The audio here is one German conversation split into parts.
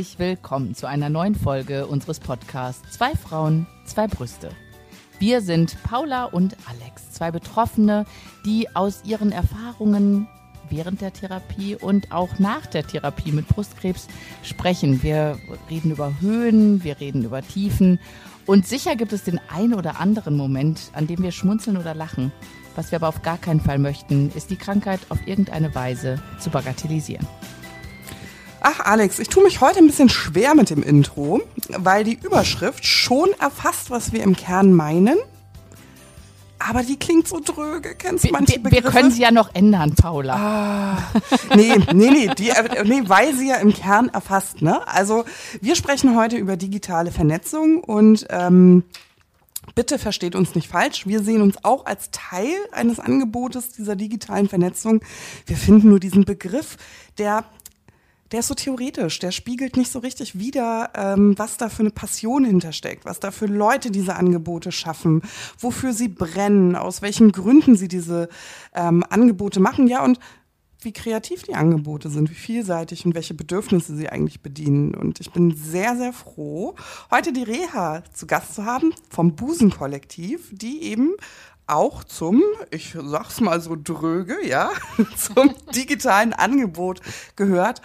herzlich willkommen zu einer neuen Folge unseres Podcasts Zwei Frauen, zwei Brüste. Wir sind Paula und Alex, zwei Betroffene, die aus ihren Erfahrungen während der Therapie und auch nach der Therapie mit Brustkrebs sprechen. Wir reden über Höhen, wir reden über Tiefen und sicher gibt es den ein oder anderen Moment, an dem wir schmunzeln oder lachen. Was wir aber auf gar keinen Fall möchten, ist die Krankheit auf irgendeine Weise zu bagatellisieren. Ach, Alex, ich tue mich heute ein bisschen schwer mit dem Intro, weil die Überschrift schon erfasst, was wir im Kern meinen. Aber die klingt so dröge. Kennst du manche Begriffe? Wir können sie ja noch ändern, Paula. Ah, nee, nee, nee, die, äh, nee, weil sie ja im Kern erfasst. Ne? Also wir sprechen heute über digitale Vernetzung und ähm, bitte versteht uns nicht falsch. Wir sehen uns auch als Teil eines Angebotes dieser digitalen Vernetzung. Wir finden nur diesen Begriff, der der ist so theoretisch, der spiegelt nicht so richtig wider, ähm, was da für eine Passion hintersteckt, was da für Leute diese Angebote schaffen, wofür sie brennen, aus welchen Gründen sie diese ähm, Angebote machen, ja, und wie kreativ die Angebote sind, wie vielseitig und welche Bedürfnisse sie eigentlich bedienen. Und ich bin sehr, sehr froh, heute die Reha zu Gast zu haben vom Busen-Kollektiv, die eben auch zum, ich sag's mal so dröge, ja, zum digitalen Angebot gehört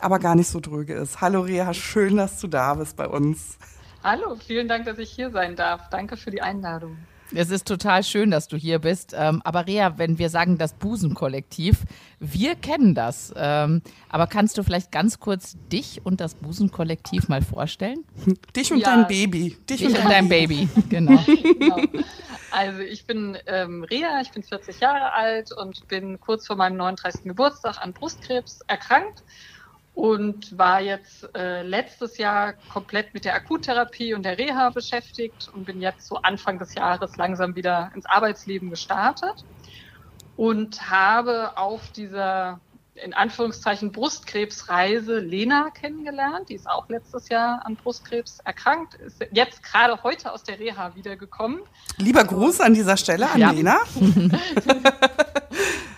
aber gar nicht so dröge ist. Hallo Rea, schön, dass du da bist bei uns. Hallo, vielen Dank, dass ich hier sein darf. Danke für die Einladung. Es ist total schön, dass du hier bist. Ähm, aber Rea, wenn wir sagen das Busenkollektiv, wir kennen das. Ähm, aber kannst du vielleicht ganz kurz dich und das Busenkollektiv mal vorstellen? Dich und ja. dein Baby. Dich, dich und, und dein Baby, genau. genau. Also ich bin ähm, Rea, ich bin 40 Jahre alt und bin kurz vor meinem 39. Geburtstag an Brustkrebs erkrankt und war jetzt äh, letztes Jahr komplett mit der Akuttherapie und der Reha beschäftigt und bin jetzt so Anfang des Jahres langsam wieder ins Arbeitsleben gestartet und habe auf dieser in Anführungszeichen Brustkrebsreise Lena kennengelernt. Die ist auch letztes Jahr an Brustkrebs erkrankt, ist jetzt gerade heute aus der Reha wiedergekommen. Lieber Gruß an dieser Stelle an ja. Lena.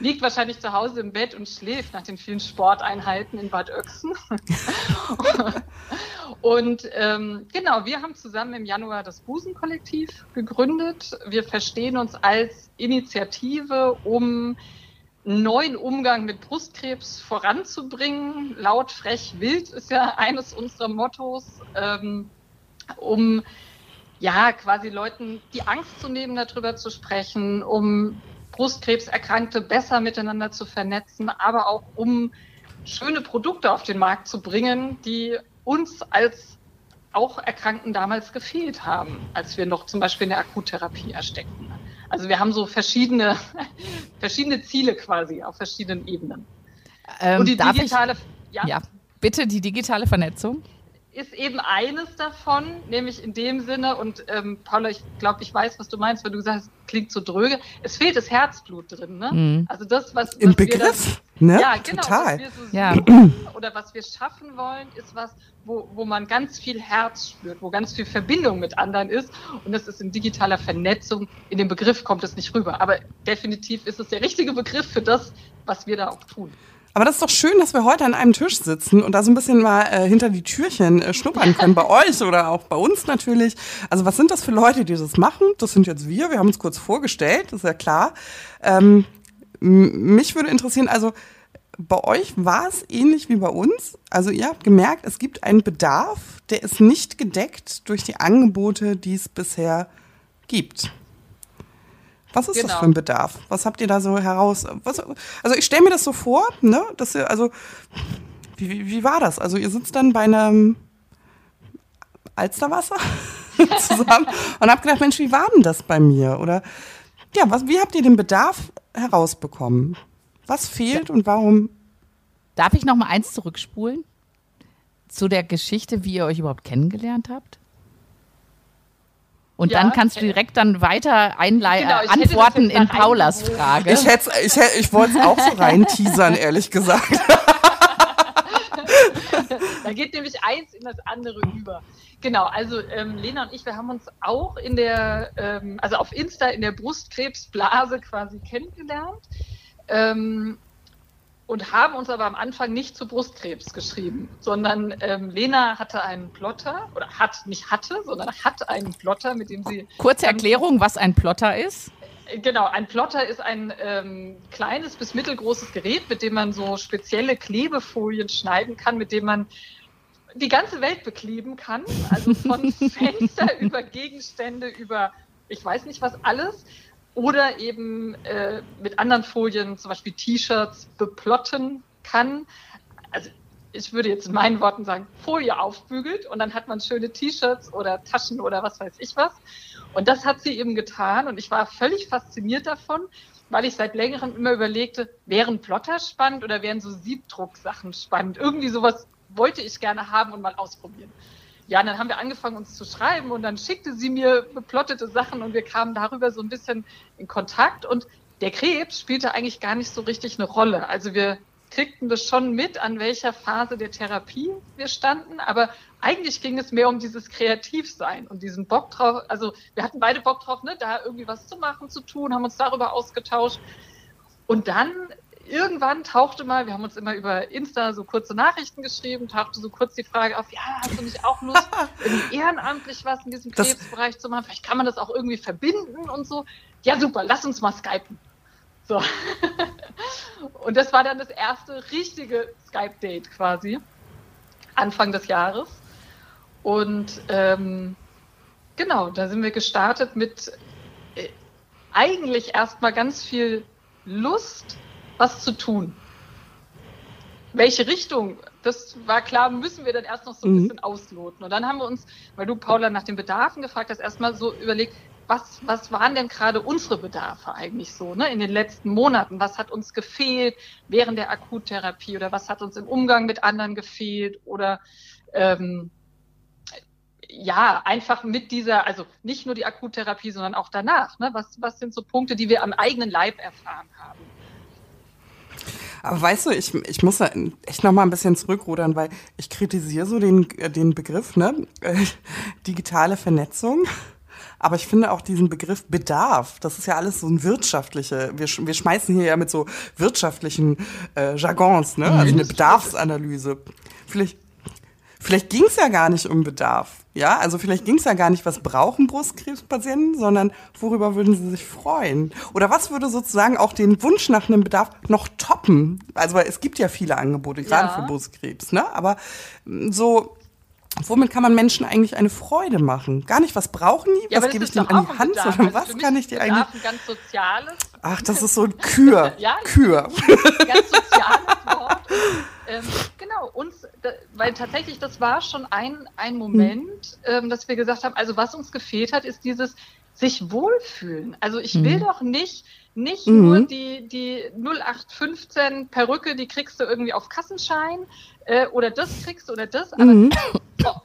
Liegt wahrscheinlich zu Hause im Bett und schläft nach den vielen Sporteinheiten in Bad Oechsen. und ähm, genau, wir haben zusammen im Januar das Busenkollektiv gegründet. Wir verstehen uns als Initiative, um neuen Umgang mit Brustkrebs voranzubringen. Laut, frech, wild ist ja eines unserer Mottos, ähm, um ja quasi Leuten die Angst zu nehmen, darüber zu sprechen, um Brustkrebserkrankte besser miteinander zu vernetzen, aber auch um schöne Produkte auf den Markt zu bringen, die uns als auch Erkrankten damals gefehlt haben, als wir noch zum Beispiel in der Akuttherapie ersteckten. Also wir haben so verschiedene, verschiedene Ziele quasi auf verschiedenen Ebenen. Ähm, Und die digitale, ich, ja? ja, bitte die digitale Vernetzung ist eben eines davon, nämlich in dem Sinne, und ähm, Paula, ich glaube, ich weiß, was du meinst, wenn du sagst, klingt so dröge, es fehlt das Herzblut drin. Ne? Mhm. Also das, was, was Im Begriff, das, ne? Ja, genau, Total. Was wir so ja. oder was wir schaffen wollen, ist was, wo, wo man ganz viel Herz spürt, wo ganz viel Verbindung mit anderen ist. Und das ist in digitaler Vernetzung, in dem Begriff kommt es nicht rüber. Aber definitiv ist es der richtige Begriff für das, was wir da auch tun. Aber das ist doch schön, dass wir heute an einem Tisch sitzen und da so ein bisschen mal äh, hinter die Türchen äh, schnuppern können, bei euch oder auch bei uns natürlich. Also was sind das für Leute, die das machen? Das sind jetzt wir, wir haben uns kurz vorgestellt, ist ja klar. Ähm, mich würde interessieren, also bei euch war es ähnlich wie bei uns. Also ihr habt gemerkt, es gibt einen Bedarf, der ist nicht gedeckt durch die Angebote, die es bisher gibt. Was ist genau. das für ein Bedarf? Was habt ihr da so heraus? Was, also ich stelle mir das so vor, ne, dass ihr, also, wie, wie, wie war das? Also ihr sitzt dann bei einem Alsterwasser zusammen und habt gedacht, Mensch, wie war denn das bei mir? Oder ja, was, wie habt ihr den Bedarf herausbekommen? Was fehlt und warum? Darf ich noch mal eins zurückspulen? Zu der Geschichte, wie ihr euch überhaupt kennengelernt habt? Und ja, dann kannst du direkt dann weiter einleiten, genau, antworten in Paulas Frage. Ich, hätte, ich, hätte, ich wollte es auch so rein teasern, ehrlich gesagt. da geht nämlich eins in das andere über. Genau, also ähm, Lena und ich, wir haben uns auch in der, ähm, also auf Insta in der Brustkrebsblase quasi kennengelernt. Ähm, und haben uns aber am Anfang nicht zu Brustkrebs geschrieben, sondern ähm, Lena hatte einen Plotter oder hat nicht hatte, sondern hat einen Plotter, mit dem sie kurze Erklärung, was ein Plotter ist. Genau, ein Plotter ist ein ähm, kleines bis mittelgroßes Gerät, mit dem man so spezielle Klebefolien schneiden kann, mit dem man die ganze Welt bekleben kann. Also von Fenster über Gegenstände, über ich weiß nicht was alles. Oder eben äh, mit anderen Folien, zum Beispiel T-Shirts, beplotten kann. Also ich würde jetzt in meinen Worten sagen, Folie aufbügelt und dann hat man schöne T-Shirts oder Taschen oder was weiß ich was. Und das hat sie eben getan und ich war völlig fasziniert davon, weil ich seit längerem immer überlegte, wären Plotter spannend oder wären so Siebdrucksachen spannend? Irgendwie sowas wollte ich gerne haben und mal ausprobieren. Ja, und dann haben wir angefangen, uns zu schreiben und dann schickte sie mir beplottete Sachen und wir kamen darüber so ein bisschen in Kontakt und der Krebs spielte eigentlich gar nicht so richtig eine Rolle. Also wir kriegten das schon mit, an welcher Phase der Therapie wir standen, aber eigentlich ging es mehr um dieses Kreativsein und diesen Bock drauf. Also wir hatten beide Bock drauf, ne, da irgendwie was zu machen, zu tun, haben uns darüber ausgetauscht. Und dann irgendwann tauchte mal, wir haben uns immer über Insta so kurze Nachrichten geschrieben, tauchte so kurz die Frage auf, ja, hast du nicht auch Lust, ehrenamtlich was in diesem Krebsbereich zu machen? Vielleicht kann man das auch irgendwie verbinden und so. Ja, super, lass uns mal skypen. So. und das war dann das erste richtige Skype-Date quasi, Anfang des Jahres. Und ähm, genau, da sind wir gestartet mit äh, eigentlich erstmal ganz viel Lust, was zu tun. Welche Richtung, das war klar, müssen wir dann erst noch so ein mhm. bisschen ausloten. Und dann haben wir uns, weil du, Paula, nach den Bedarfen gefragt hast, erstmal so überlegt, was, was waren denn gerade unsere Bedarfe eigentlich so ne, in den letzten Monaten? Was hat uns gefehlt während der Akuttherapie oder was hat uns im Umgang mit anderen gefehlt oder ähm, ja, einfach mit dieser, also nicht nur die Akuttherapie, sondern auch danach. Ne? Was, was sind so Punkte, die wir am eigenen Leib erfahren haben? Aber weißt du, ich, ich muss da echt noch mal ein bisschen zurückrudern, weil ich kritisiere so den, den Begriff, ne? digitale Vernetzung. Aber ich finde auch diesen Begriff Bedarf, das ist ja alles so ein wirtschaftliche, wir, wir schmeißen hier ja mit so wirtschaftlichen äh, Jargons, ne? Also eine Bedarfsanalyse. Vielleicht, vielleicht ging es ja gar nicht um Bedarf. Ja, also vielleicht ging es ja gar nicht, was brauchen Brustkrebspatienten, sondern worüber würden sie sich freuen? Oder was würde sozusagen auch den Wunsch nach einem Bedarf noch toppen? Also weil es gibt ja viele Angebote, gerade ja. für Brustkrebs, ne? Aber mm, so, womit kann man Menschen eigentlich eine Freude machen? Gar nicht, was brauchen die? Ja, was gebe ich denen an die Hand? Bedarf. Oder was kann ich dir eigentlich? Ein ganz soziales. Ach, das ist so ein Kür. ja, Kür. Ein ganz soziales Wort. Ähm, genau, uns, da, weil tatsächlich das war schon ein, ein Moment, ähm, dass wir gesagt haben, also was uns gefehlt hat, ist dieses sich wohlfühlen. Also ich will mhm. doch nicht, nicht mhm. nur die, die 0815 Perücke, die kriegst du irgendwie auf Kassenschein äh, oder das kriegst du oder das, aber mhm.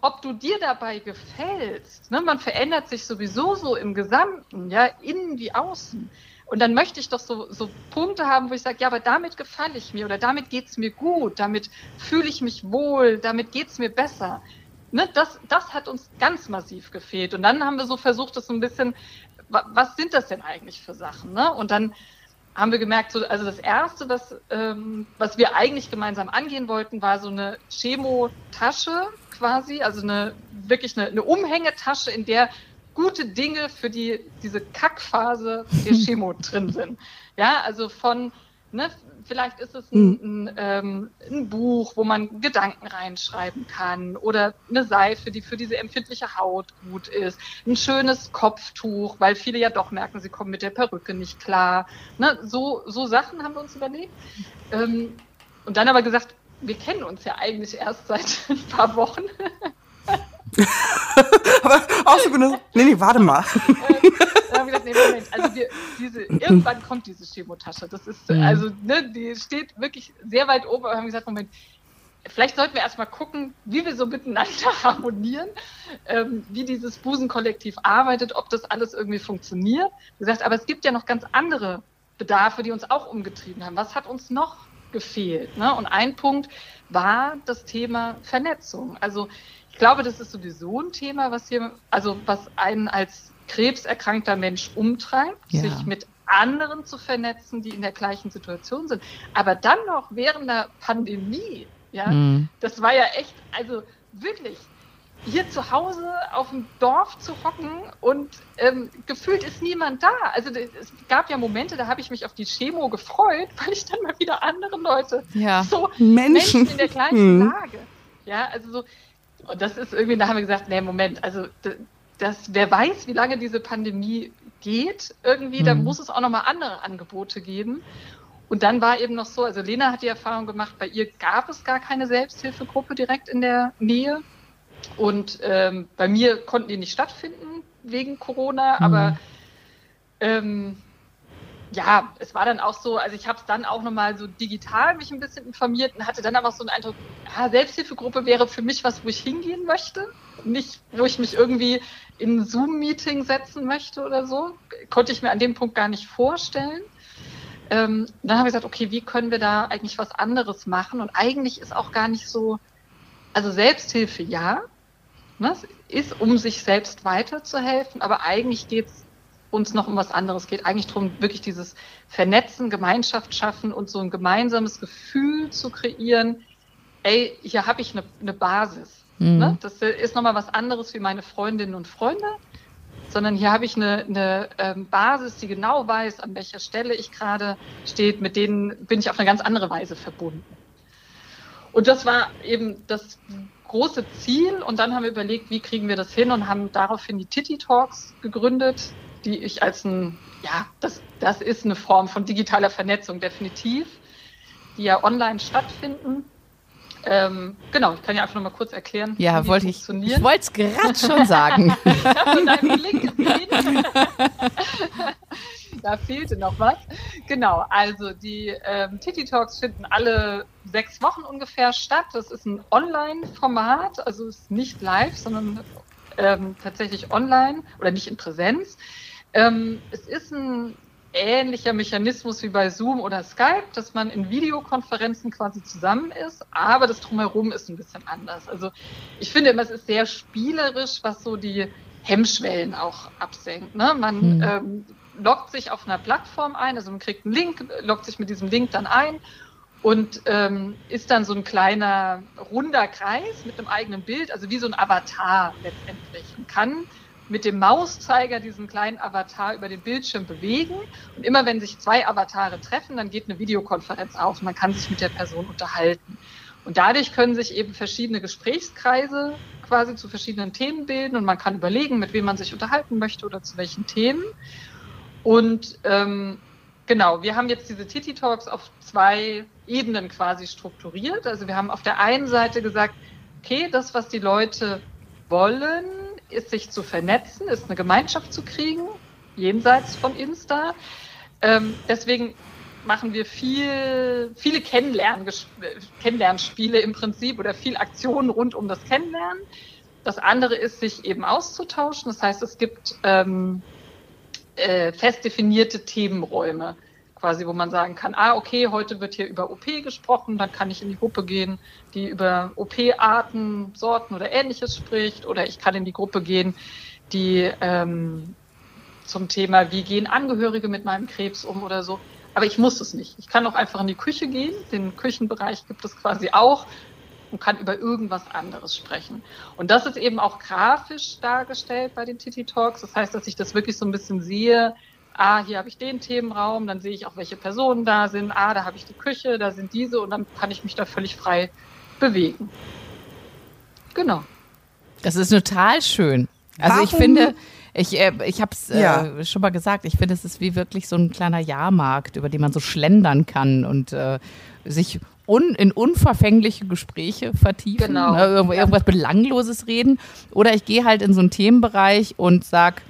ob du dir dabei gefällst, ne, man verändert sich sowieso so im Gesamten, ja, innen wie außen. Und dann möchte ich doch so, so Punkte haben, wo ich sage, ja, aber damit gefalle ich mir oder damit geht es mir gut, damit fühle ich mich wohl, damit geht es mir besser. Ne, das, das hat uns ganz massiv gefehlt. Und dann haben wir so versucht, das so ein bisschen, was sind das denn eigentlich für Sachen? Ne? Und dann haben wir gemerkt, so, also das Erste, das, ähm, was wir eigentlich gemeinsam angehen wollten, war so eine Chemotasche quasi, also eine wirklich eine, eine Umhängetasche, in der gute Dinge für die, diese Kackphase der Chemo drin sind. Ja, also von, ne, vielleicht ist es ein, mhm. ein, ähm, ein, Buch, wo man Gedanken reinschreiben kann oder eine Seife, die für diese empfindliche Haut gut ist, ein schönes Kopftuch, weil viele ja doch merken, sie kommen mit der Perücke nicht klar. Ne, so, so Sachen haben wir uns überlegt. Ähm, und dann aber gesagt, wir kennen uns ja eigentlich erst seit ein paar Wochen. Aber auch so genau, nee, nee, warte mal. Ähm, gesagt, nee, Moment, also wir, diese, irgendwann kommt diese Chemotasche. Das ist, mhm. also, ne, die steht wirklich sehr weit oben, aber wir haben gesagt, Moment, vielleicht sollten wir erstmal gucken, wie wir so miteinander harmonieren, ähm, wie dieses Busenkollektiv arbeitet, ob das alles irgendwie funktioniert. Wie gesagt, aber es gibt ja noch ganz andere Bedarfe, die uns auch umgetrieben haben. Was hat uns noch gefehlt? Ne? Und ein Punkt war das Thema Vernetzung. Also ich glaube, das ist sowieso ein Thema, was hier, also was einen als krebserkrankter Mensch umtreibt, ja. sich mit anderen zu vernetzen, die in der gleichen Situation sind. Aber dann noch während der Pandemie, ja, mhm. das war ja echt, also wirklich, hier zu Hause auf dem Dorf zu hocken und ähm, gefühlt ist niemand da. Also es gab ja Momente, da habe ich mich auf die Chemo gefreut, weil ich dann mal wieder andere Leute, ja. so Menschen. Menschen in der gleichen hm. Lage. Ja, also so, und das ist irgendwie, da haben wir gesagt, nee, Moment, also das, wer weiß, wie lange diese Pandemie geht, irgendwie, mhm. da muss es auch nochmal andere Angebote geben. Und dann war eben noch so, also Lena hat die Erfahrung gemacht, bei ihr gab es gar keine Selbsthilfegruppe direkt in der Nähe. Und ähm, bei mir konnten die nicht stattfinden wegen Corona, mhm. aber ähm, ja, es war dann auch so, also ich habe es dann auch nochmal so digital mich ein bisschen informiert und hatte dann aber so einen Eindruck, ja, Selbsthilfegruppe wäre für mich was, wo ich hingehen möchte. Nicht, wo ich mich irgendwie in ein Zoom-Meeting setzen möchte oder so. Konnte ich mir an dem Punkt gar nicht vorstellen. Ähm, dann habe ich gesagt, okay, wie können wir da eigentlich was anderes machen? Und eigentlich ist auch gar nicht so, also Selbsthilfe ja, ne, ist, um sich selbst weiterzuhelfen, aber eigentlich geht es uns noch um was anderes. Es geht eigentlich darum, wirklich dieses Vernetzen, Gemeinschaft schaffen und so ein gemeinsames Gefühl zu kreieren, ey, hier habe ich eine, eine Basis. Mhm. Ne? Das ist nochmal was anderes wie meine Freundinnen und Freunde, sondern hier habe ich eine, eine ähm, Basis, die genau weiß, an welcher Stelle ich gerade steht, mit denen bin ich auf eine ganz andere Weise verbunden. Und das war eben das große Ziel. Und dann haben wir überlegt, wie kriegen wir das hin und haben daraufhin die Titty Talks gegründet, die ich als ein, ja, das, das ist eine Form von digitaler Vernetzung definitiv, die ja online stattfinden. Ähm, genau, ich kann ja einfach noch mal kurz erklären. Ja, wie wollte ich. Ich wollte es gerade schon sagen. ich habe deinen Blick gesehen. da fehlte noch was. Genau, also die ähm, Titty Talks finden alle sechs Wochen ungefähr statt. Das ist ein Online-Format, also ist nicht live, sondern ähm, tatsächlich online oder nicht in Präsenz. Ähm, es ist ein ähnlicher Mechanismus wie bei Zoom oder Skype, dass man in Videokonferenzen quasi zusammen ist, aber das drumherum ist ein bisschen anders. Also ich finde immer, es ist sehr spielerisch, was so die Hemmschwellen auch absenkt. Ne? Man hm. ähm, loggt sich auf einer Plattform ein, also man kriegt einen Link, loggt sich mit diesem Link dann ein und ähm, ist dann so ein kleiner runder Kreis mit einem eigenen Bild, also wie so ein Avatar letztendlich und kann mit dem Mauszeiger diesen kleinen Avatar über den Bildschirm bewegen. Und immer wenn sich zwei Avatare treffen, dann geht eine Videokonferenz auf. Man kann sich mit der Person unterhalten. Und dadurch können sich eben verschiedene Gesprächskreise quasi zu verschiedenen Themen bilden und man kann überlegen, mit wem man sich unterhalten möchte oder zu welchen Themen. Und ähm, genau, wir haben jetzt diese Titi Talks auf zwei Ebenen quasi strukturiert. Also wir haben auf der einen Seite gesagt, okay, das, was die Leute wollen, ist sich zu vernetzen, ist eine Gemeinschaft zu kriegen, jenseits von Insta. Ähm, deswegen machen wir viel, viele Kennenlern, Kennenlernspiele im Prinzip oder viel Aktionen rund um das Kennenlernen. Das andere ist, sich eben auszutauschen. Das heißt, es gibt ähm, äh, fest definierte Themenräume quasi, wo man sagen kann, ah, okay, heute wird hier über OP gesprochen, dann kann ich in die Gruppe gehen, die über OP-Arten, Sorten oder ähnliches spricht, oder ich kann in die Gruppe gehen, die ähm, zum Thema, wie gehen Angehörige mit meinem Krebs um oder so. Aber ich muss es nicht. Ich kann auch einfach in die Küche gehen. Den Küchenbereich gibt es quasi auch und kann über irgendwas anderes sprechen. Und das ist eben auch grafisch dargestellt bei den Titi Talks. Das heißt, dass ich das wirklich so ein bisschen sehe, ah, hier habe ich den Themenraum, dann sehe ich auch, welche Personen da sind, ah, da habe ich die Küche, da sind diese und dann kann ich mich da völlig frei bewegen. Genau. Das ist total schön. Also Warum? ich finde, ich, äh, ich habe es äh, ja. schon mal gesagt, ich finde, es ist wie wirklich so ein kleiner Jahrmarkt, über den man so schlendern kann und äh, sich un, in unverfängliche Gespräche vertiefen, genau. ne, irgendwas, ja. Belangloses reden. Oder ich gehe halt in so einen Themenbereich und sage,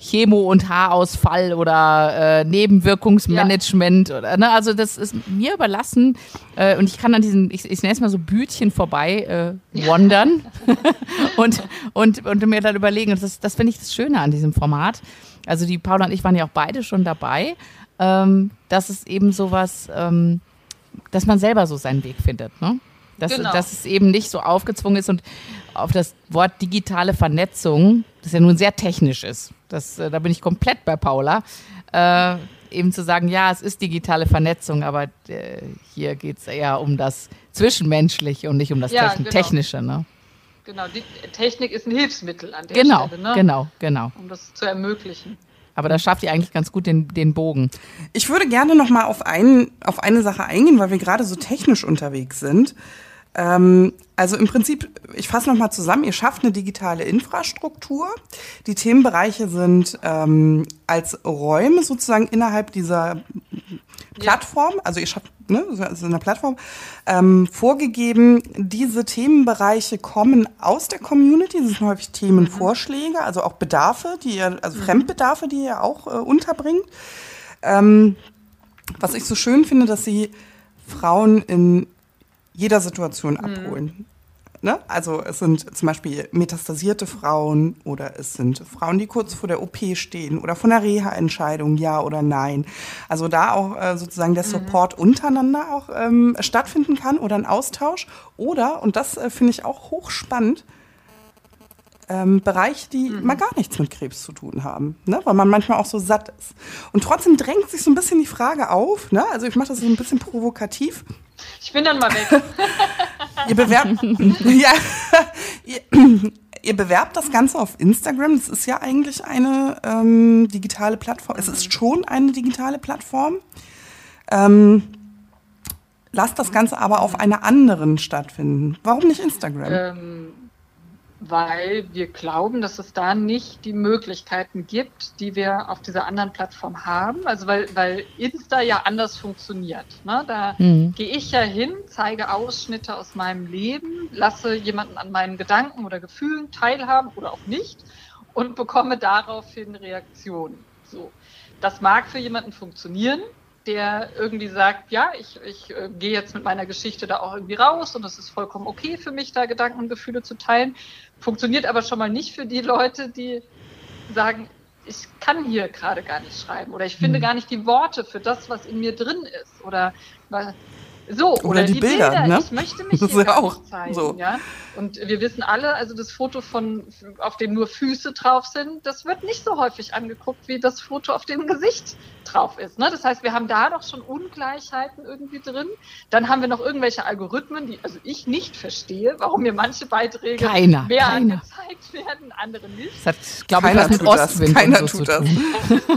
Chemo- und Haarausfall oder äh, Nebenwirkungsmanagement ja. oder ne, also das ist mir überlassen äh, und ich kann an diesen ich, ich nenne es mal so Bütchen vorbei äh, wandern und, und und mir dann überlegen und das das finde ich das Schöne an diesem Format also die Paula und ich waren ja auch beide schon dabei ähm, dass es eben sowas ähm, dass man selber so seinen Weg findet ne dass, genau. dass es eben nicht so aufgezwungen ist und auf das Wort digitale Vernetzung, das ja nun sehr technisch ist, das, äh, da bin ich komplett bei Paula, äh, eben zu sagen, ja, es ist digitale Vernetzung, aber äh, hier geht es eher um das Zwischenmenschliche und nicht um das Ja, Techn genau. Technische. Ne? Genau, die Technik ist ein Hilfsmittel an der Genau, Stelle, ne? genau, genau. um das zu ermöglichen. Aber da schafft ihr eigentlich ganz gut den, den Bogen. Ich würde gerne noch mal auf, einen, auf eine Sache eingehen, weil wir gerade so technisch unterwegs sind. Ähm, also im Prinzip, ich fasse noch mal zusammen, ihr schafft eine digitale Infrastruktur. Die Themenbereiche sind ähm, als Räume sozusagen innerhalb dieser Plattform, also ihr schafft ne, also eine Plattform, ähm, vorgegeben. Diese Themenbereiche kommen aus der Community, das sind häufig Themenvorschläge, also auch Bedarfe, die ihr, also Fremdbedarfe, die ihr auch äh, unterbringt. Ähm, was ich so schön finde, dass sie Frauen in jeder Situation abholen. Ne? Also es sind zum Beispiel metastasierte Frauen oder es sind Frauen, die kurz vor der OP stehen oder von der Reha-Entscheidung, ja oder nein. Also da auch äh, sozusagen der Support untereinander auch ähm, stattfinden kann oder ein Austausch. Oder, und das äh, finde ich auch hochspannend, ähm, Bereiche, die mal gar nichts mit Krebs zu tun haben, ne? weil man manchmal auch so satt ist. Und trotzdem drängt sich so ein bisschen die Frage auf, ne? also ich mache das so ein bisschen provokativ, Ich bin dann mal weg. Ihr bewerbt, ja, ihr, ihr bewerbt das Ganze auf Instagram. Das ist ja eigentlich eine ähm, digitale Plattform. Es ist schon eine digitale Plattform. Ähm, lasst das Ganze aber auf einer anderen stattfinden. Warum nicht Instagram? ähm, weil wir glauben, dass es da nicht die Möglichkeiten gibt, die wir auf dieser anderen Plattform haben. Also weil, weil Insta ja anders funktioniert. Ne? Da Mhm. gehe ich ja hin, zeige Ausschnitte aus meinem Leben, lasse jemanden an meinen Gedanken oder Gefühlen teilhaben oder auch nicht und bekomme daraufhin Reaktionen. So. Das mag für jemanden funktionieren, der irgendwie sagt, ja, ich, ich äh, gehe jetzt mit meiner Geschichte da auch irgendwie raus und es ist vollkommen okay für mich, da Gedanken und Gefühle zu teilen. Funktioniert aber schon mal nicht für die Leute, die sagen, ich kann hier gerade gar nicht schreiben oder ich finde gar nicht die Worte für das, was in mir drin ist oder so Oder die Bilder, ne? Ich möchte mich Das hier ist ja auch zeigen, so. ja. Und wir wissen alle, also das Foto von, auf dem nur Füße drauf sind, das wird nicht so häufig angeguckt wie das Foto, auf dem Gesicht drauf ist. Ne? Das heißt, wir haben da doch schon Ungleichheiten irgendwie drin. Dann haben wir noch irgendwelche Algorithmen, die also ich nicht verstehe, warum mir manche Beiträge Keiner, mehr keiner. angezeigt werden, andere nicht. Das hat, glaube ich, Keiner was mit tut das. Ostwind Keiner so tut zu das.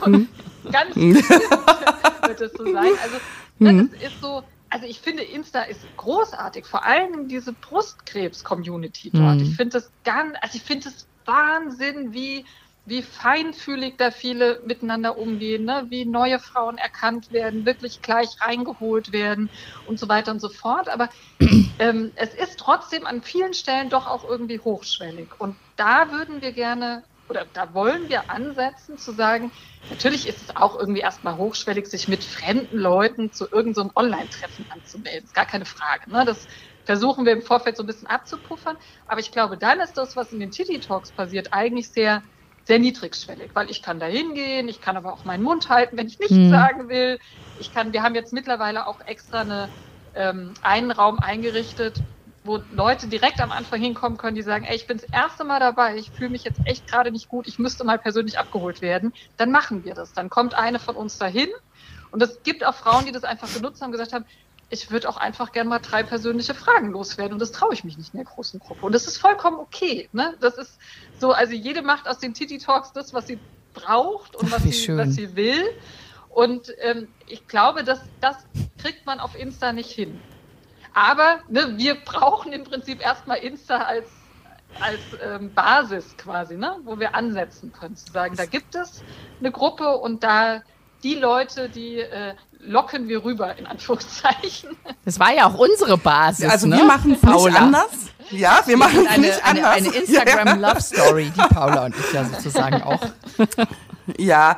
tun. Ganz wird es so sein. Also Mhm. das ist so, also ich finde Insta ist großartig, vor allem diese Brustkrebs-Community dort. Mhm. Ich finde das ganz, also ich finde es Wahnsinn, wie wie feinfühlig da viele miteinander umgehen, ne? wie neue Frauen erkannt werden, wirklich gleich reingeholt werden und so weiter und so fort. Aber ähm, es ist trotzdem an vielen Stellen doch auch irgendwie hochschwellig. Und da würden wir gerne oder da wollen wir ansetzen zu sagen, natürlich ist es auch irgendwie erstmal hochschwellig, sich mit fremden Leuten zu irgendeinem Online-Treffen anzumelden. Ist gar keine Frage. Ne? Das versuchen wir im Vorfeld so ein bisschen abzupuffern. Aber ich glaube, dann ist das, was in den Titty Talks passiert, eigentlich sehr sehr niedrigschwellig, weil ich kann da hingehen, ich kann aber auch meinen Mund halten, wenn ich nichts Hm. sagen will. Ich kann, wir haben jetzt mittlerweile auch extra eine, ähm, einen Raum eingerichtet, wo Leute direkt am Anfang hinkommen können, die sagen, ey, ich bin das erste Mal dabei, ich fühle mich jetzt echt gerade nicht gut, ich müsste mal persönlich abgeholt werden. Dann machen wir das. Dann kommt eine von uns dahin. Und es gibt auch Frauen, die das einfach genutzt haben, gesagt haben, ich würde auch einfach gerne mal drei persönliche Fragen loswerden und das traue ich mich nicht in der großen Gruppe. Und das ist vollkommen okay. Ne? Das ist so, also jede macht aus den Titi Talks das, was sie braucht und Ach, was, sie, was sie will. Und ähm, ich glaube, dass das kriegt man auf Insta nicht hin. Aber ne, wir brauchen im Prinzip erstmal Insta als, als ähm, Basis quasi, ne, wo wir ansetzen können, zu sagen, da gibt es eine Gruppe und da die Leute, die äh, locken wir rüber, in Anführungszeichen. Das war ja auch unsere Basis. Also ne? wir machen es nicht anders. Ja, wir machen es Eine, nicht eine, anders. eine Instagram-Love-Story, die Paula und ich ja sozusagen auch. Ja,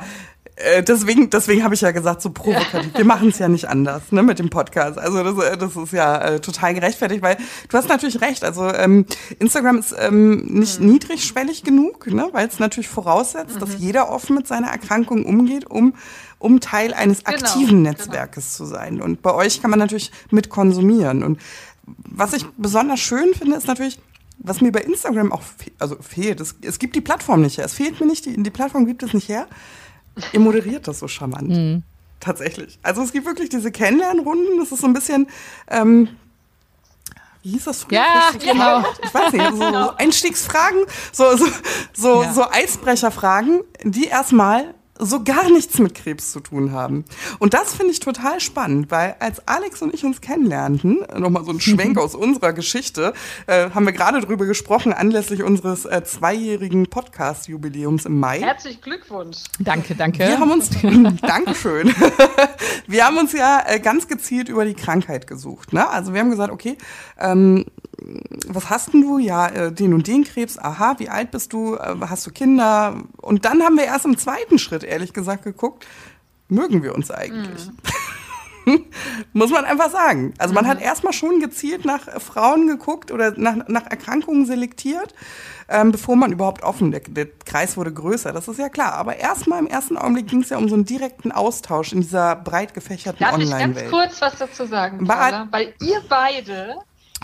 äh, deswegen, deswegen habe ich ja gesagt, so provokativ. Wir machen es ja nicht anders, ne, mit dem Podcast. Also das, äh, das ist ja äh, total gerechtfertigt, weil du hast natürlich recht. Also ähm, Instagram ist ähm, nicht niedrigschwellig genug, ne, weil es natürlich voraussetzt, dass jeder offen mit seiner Erkrankung umgeht, um um Teil eines Genau, aktiven genau. Netzwerkes zu sein. Und bei euch kann man natürlich mit konsumieren. Und was ich besonders schön finde, ist natürlich, was mir bei Instagram auch fe also fehlt, es, es gibt die Plattform nicht her. Es fehlt mir nicht, die, die Plattform gibt es nicht her. Ihr moderiert das so charmant. tatsächlich. Also es gibt wirklich diese Kennenlernrunden. Das ist so ein bisschen, ähm, wie hieß das früher? Ja, genau. Ich weiß nicht, so, so Einstiegsfragen, so, so, so, Ja. so Eisbrecherfragen, die erstmal so gar nichts mit Krebs zu tun haben. Und das finde ich total spannend, weil als Alex und ich uns kennenlernten, nochmal so ein Schwenk aus unserer Geschichte, äh, haben wir gerade drüber gesprochen, anlässlich unseres äh, zweijährigen Podcast-Jubiläums im Mai. Herzlichen Glückwunsch. Danke, danke. Wir haben uns, Dankeschön. Wir haben uns ja äh, ganz gezielt über die Krankheit gesucht. Ne? Also wir haben gesagt, okay, ähm, was hast denn du? Ja, äh, den und den Krebs. Aha, wie alt bist du? Äh, hast du Kinder? Und dann haben wir erst im zweiten Schritt, ehrlich gesagt, geguckt, mögen wir uns eigentlich? Muss man einfach sagen. Also man hat erstmal schon gezielt nach Frauen geguckt oder nach, nach Erkrankungen selektiert, ähm, bevor man überhaupt offen, der, der Kreis wurde größer, das ist ja klar. Aber erstmal im ersten Augenblick ging es ja um so einen direkten Austausch in dieser breit gefächerten Darf ich ganz Online-Welt. kurz was dazu sagen, Paula? Weil ihr beide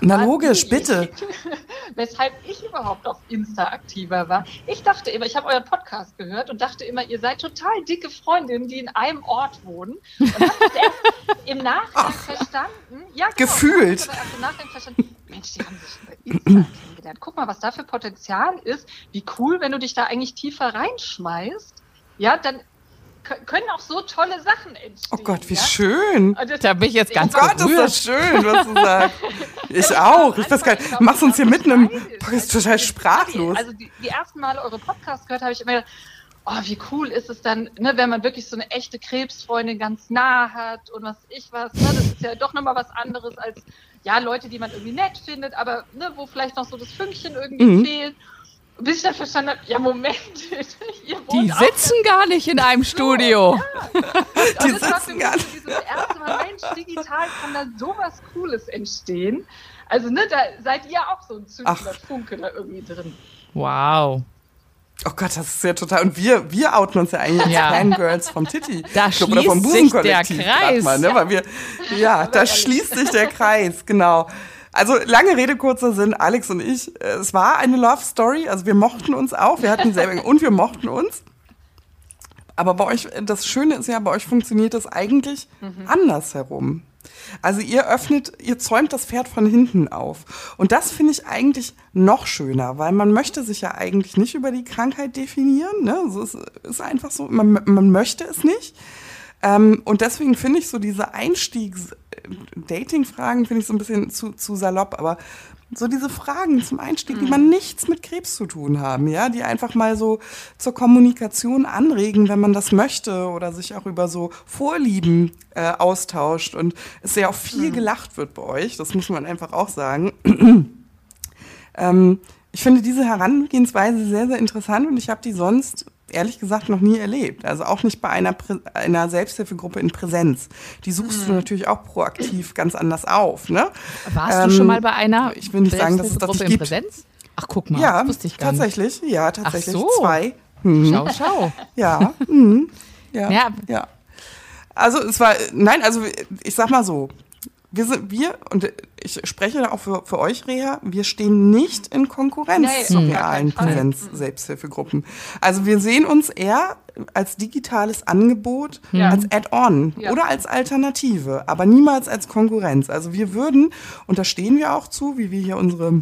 Na logisch, bitte. weshalb ich überhaupt auf Insta aktiver war. Ich dachte immer, ich habe euren Podcast gehört und dachte immer, ihr seid total dicke Freundinnen, die in einem Ort wohnen. Und habe das erst im Nachhinein verstanden. Ja, genau, Gefühlt. Ich erst im Nachhinein verstanden. Mensch, die haben sich über Insta kennengelernt. Guck mal, was da für Potenzial ist. Wie cool, wenn du dich da eigentlich tiefer reinschmeißt. Ja, dann können auch so tolle Sachen entstehen. Oh Gott, wie ja? schön. Das- Da bin ich jetzt Ich ganz Oh Gott, ist berührt. das schön, was du sagst. Ich auch. Ich weiß gar nicht, machst uns hier mitten im Podcast total sprachlos. Also die, die ersten Male eure Podcasts gehört habe ich immer gedacht, oh, wie cool ist es dann, ne, wenn man wirklich so eine echte Krebsfreundin ganz nah hat und was ich was. Ne, das ist ja doch nochmal was anderes als ja Leute, die man irgendwie nett findet, aber ne, wo vielleicht noch so das Fünkchen irgendwie Mhm. fehlt. Bis ich dann verstanden habe, ja Moment, Die sitzen gar nicht in einem Studio. Die und das war für sitzen mich gar so dieses erste Mal, Mensch, digital kann da sowas Cooles entstehen. Also, ne, da seid ihr auch so ein Ach. Funke da irgendwie drin. Wow. Oh Gott, das ist ja total. Und wir, wir outen uns ja eigentlich als Ja. Fangirls vom Titi. Da Ich glaub, oder vom schließt sich der Kreis. Mal, ne? Weil wir, ja, da schließt sich der Kreis, genau. Also lange Rede, kurzer Sinn, Alex und ich, äh, es war eine Love Story, also wir mochten uns auch, wir hatten selber und wir mochten uns. Aber bei euch, das Schöne ist ja, bei euch funktioniert das eigentlich andersherum. Also ihr öffnet, ihr zäumt das Pferd von hinten auf. Und das finde ich eigentlich noch schöner, weil man möchte sich ja eigentlich nicht über die Krankheit definieren. Ne? So ist, ist einfach so, man, man möchte es nicht. Ähm, und deswegen finde ich so diese Einstiegs-Dating-Fragen finde ich so ein bisschen zu, zu salopp, aber so diese Fragen zum Einstieg, die man nichts mit Krebs zu tun haben, ja, die einfach mal so zur Kommunikation anregen, wenn man das möchte oder sich auch über so Vorlieben äh, austauscht und es ja auch viel gelacht wird bei euch, das muss man einfach auch sagen. ähm, ich finde diese Herangehensweise sehr, sehr interessant und ich habe die sonst ehrlich gesagt noch nie erlebt. Also auch nicht bei einer, Prä einer Selbsthilfegruppe in Präsenz. Die suchst du natürlich auch proaktiv ganz anders auf. Ne? Warst Ähm, du schon mal bei einer ich will nicht sagen, dass es das Selbsthilfegruppe nicht in gibt. Präsenz? Ach, guck mal, Ja, das wusste ich gar nicht. tatsächlich. Ja, tatsächlich. so. Zwei. Mhm. Schau, schau. Ja. Mhm. Ja. Ja. ja. Also es war, nein, also ich sag mal so, wir sind, wir, und ich spreche da auch für, für euch, Reha, wir stehen nicht in Konkurrenz Nee, zu realen. Präsenz-Selbsthilfegruppen. Also wir sehen uns eher als digitales Angebot, Ja. als Add-on Ja. oder als Alternative, aber niemals als Konkurrenz. Also wir würden, und da stehen wir auch zu, wie wir hier unsere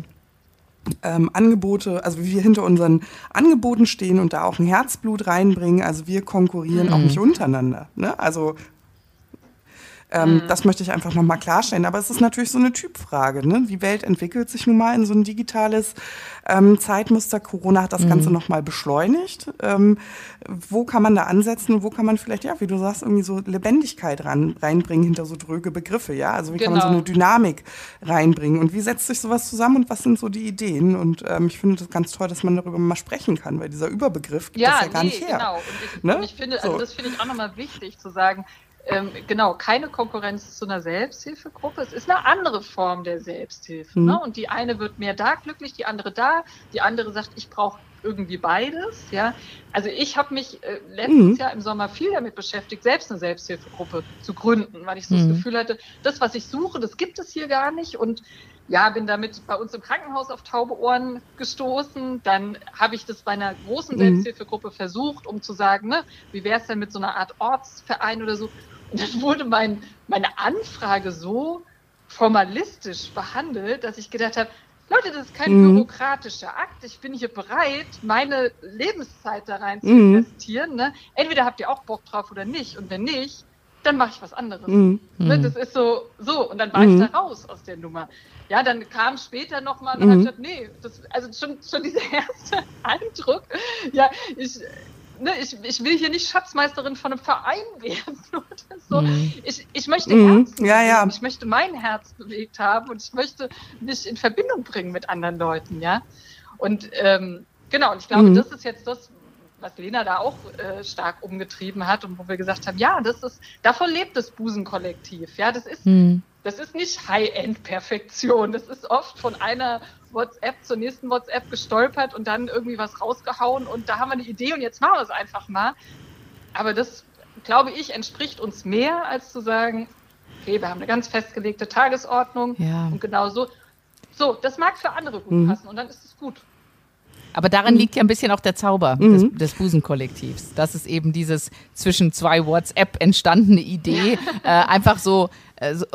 ähm, Angebote, also wie wir hinter unseren Angeboten stehen und da auch ein Herzblut reinbringen. Also wir konkurrieren auch nicht untereinander. Ne? Also ähm, das möchte ich einfach nochmal klarstellen. Aber es ist natürlich so eine Typfrage. Ne? Die Welt entwickelt sich nun mal in so ein digitales ähm, Zeitmuster. Corona hat das Ganze nochmal beschleunigt. Ähm, wo kann man da ansetzen? Wo kann man vielleicht, ja, wie du sagst, irgendwie so Lebendigkeit ran, reinbringen hinter so dröge Begriffe? Ja, also wie kann man so Genau. eine Dynamik reinbringen? Und wie setzt sich sowas zusammen und was sind so die Ideen? Und ähm, ich finde das ganz toll, dass man darüber mal sprechen kann, weil dieser Überbegriff gibt das ja gar nee, nicht her. genau. Und ich, Ne? und ich finde, also So. das finde ich auch nochmal wichtig zu sagen, ähm, genau, keine Konkurrenz zu einer Selbsthilfegruppe. Es ist eine andere Form der Selbsthilfe. Mhm. Ne? Und die eine wird mehr da glücklich, die andere da, die andere sagt, ich brauche irgendwie beides. Ja, also ich habe mich äh, letztes Mhm. Jahr im Sommer viel damit beschäftigt, selbst eine Selbsthilfegruppe zu gründen, weil ich so Mhm. das Gefühl hatte, das, was ich suche, das gibt es hier gar nicht und ja, bin damit bei uns im Krankenhaus auf taube Ohren gestoßen. Dann habe ich das bei einer großen Mhm. Selbsthilfegruppe versucht, um zu sagen, ne, wie wäre es denn mit so einer Art Ortsverein oder so. Dann wurde mein, meine Anfrage so formalistisch behandelt, dass ich gedacht habe, Leute, das ist kein mhm. bürokratischer Akt. Ich bin hier bereit, meine Lebenszeit da rein zu mhm. investieren. Ne? Entweder habt ihr auch Bock drauf oder nicht. Und wenn nicht, dann mache ich was anderes. Mhm. Ne? Das ist so, so. Und dann war ich mhm. da raus aus der Nummer. Ja, dann kam später nochmal und mhm. hat gesagt, nee, das, also schon, schon dieser erste Eindruck. Ja, ich, ne, ich, ich will hier nicht Schatzmeisterin von einem Verein werden. so. Mhm. ich, ich möchte mhm. Herzen ja, ja. Ich möchte mein Herz bewegt haben und ich möchte mich in Verbindung bringen mit anderen Leuten, ja. Und ähm, genau, und ich glaube, mhm. das ist jetzt das, was Lena da auch äh, stark umgetrieben hat und wo wir gesagt haben, ja, das ist, davon lebt das Busenkollektiv. Ja, das ist, mhm. Das ist nicht High-End-Perfektion. Das ist oft von einer WhatsApp zur nächsten WhatsApp gestolpert und dann irgendwie was rausgehauen und da haben wir eine Idee und jetzt machen wir es einfach mal. Aber das, glaube ich, entspricht uns mehr, als zu sagen, okay, wir haben eine ganz festgelegte Tagesordnung ja. und genau so. So, das mag für andere gut mhm. passen und dann ist es gut. Aber darin mhm. liegt ja ein bisschen auch der Zauber mhm. des, des Busenkollektivs. Das ist eben dieses zwischen zwei WhatsApp entstandene Idee, äh, einfach so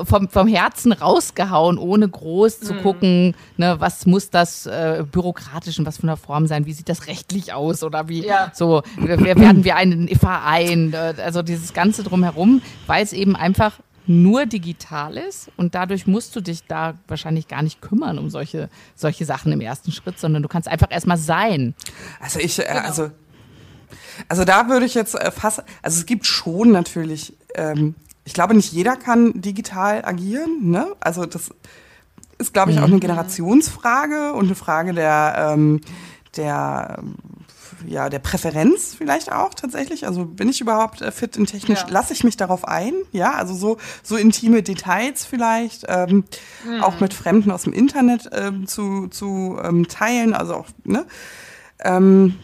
vom, vom Herzen rausgehauen, ohne groß zu mhm. gucken, ne, was muss das äh, bürokratisch und was von der Form sein, wie sieht das rechtlich aus oder wie ja. so, wer, werden wir einen Verein, äh, also dieses Ganze drumherum, weil es eben einfach nur digital ist und dadurch musst du dich da wahrscheinlich gar nicht kümmern um solche, solche Sachen im ersten Schritt, sondern du kannst einfach erstmal sein. Also ich, äh, genau. also, also da würde ich jetzt äh, fast, also es gibt schon natürlich, ähm, ich glaube nicht jeder kann digital agieren, ne? Also das ist, glaube ich, auch eine mhm. Generationsfrage und eine Frage der, ähm, der ja, der Präferenz vielleicht auch tatsächlich. Also bin ich überhaupt äh, fit in technisch? Ja. Lasse ich mich darauf ein? Ja, also so, so intime Details vielleicht, ähm, mhm. auch mit Fremden aus dem Internet ähm, zu, zu ähm, teilen, also auch, ne? Ähm,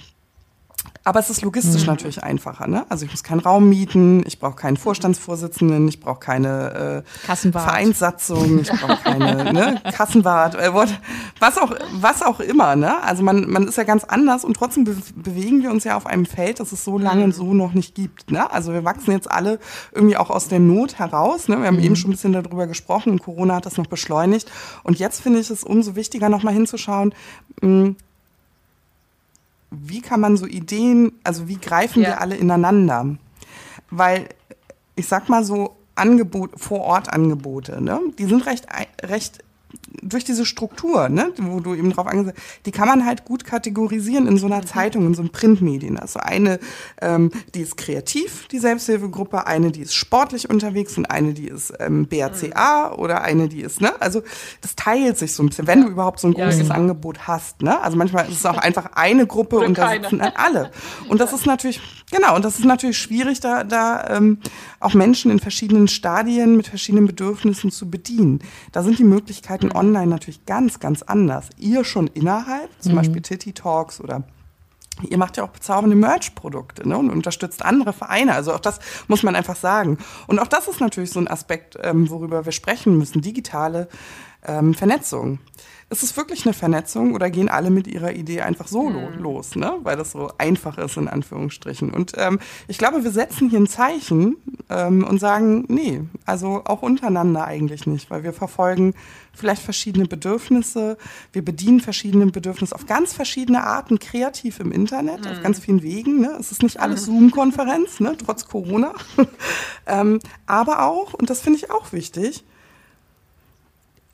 aber es ist logistisch mhm. natürlich einfacher. Ne? Also ich muss keinen Raum mieten, ich brauche keinen Vorstandsvorsitzenden, ich brauche keine äh, Vereinssatzung, ich brauche keine ne? Kassenwart, äh, was auch, was auch immer. Ne? Also man, man ist ja ganz anders und trotzdem be bewegen wir uns ja auf einem Feld, das es so lange mhm. so noch nicht gibt. Ne? Also wir wachsen jetzt alle irgendwie auch aus der Not heraus. Ne? Wir haben mhm. eben schon ein bisschen darüber gesprochen und Corona hat das noch beschleunigt. Und jetzt finde ich es umso wichtiger, nochmal hinzuschauen, mh, hm, wie kann man so Ideen, also wie greifen ja. wir alle ineinander? Weil ich sag mal so Angebot, vor Ort Angebote, ne? Die sind recht, recht durch diese Struktur, ne, wo du eben drauf angesagt die kann man halt gut kategorisieren in so einer mhm. Zeitung, in so einem Printmedien. Also eine, ähm, die ist kreativ, die Selbsthilfegruppe, eine, die ist sportlich unterwegs und eine, die ist ähm, BRCA mhm. oder eine, die ist, ne, also das teilt sich so ein bisschen, wenn du überhaupt so ein großes genau. Angebot hast, ne, also manchmal ist es auch einfach eine Gruppe und da sitzen dann alle. Und das ist natürlich, genau, und das ist natürlich schwierig, da, da ähm, auch Menschen in verschiedenen Stadien mit verschiedenen Bedürfnissen zu bedienen. Da sind die Möglichkeiten online online natürlich ganz, ganz anders. Ihr schon innerhalb, zum mhm. Beispiel Titty Talks oder Ihr macht ja auch bezaubernde Merch-Produkte ne, und unterstützt andere Vereine. Also auch das muss man einfach sagen. Und auch das ist natürlich so ein Aspekt, ähm, worüber wir sprechen müssen. Digitale ähm, Vernetzung ist es wirklich eine Vernetzung oder gehen alle mit ihrer Idee einfach so mhm. los, ne? weil das so einfach ist, in Anführungsstrichen. Und ähm, ich glaube, wir setzen hier ein Zeichen ähm, und sagen, nee, also auch untereinander eigentlich nicht, weil wir verfolgen vielleicht verschiedene Bedürfnisse, wir bedienen verschiedene Bedürfnisse auf ganz verschiedene Arten, kreativ im Internet, mhm. auf ganz vielen Wegen. Ne? Es ist nicht alles mhm. Zoom-Konferenz, ne? trotz Corona. ähm, aber auch, und das finde ich auch wichtig,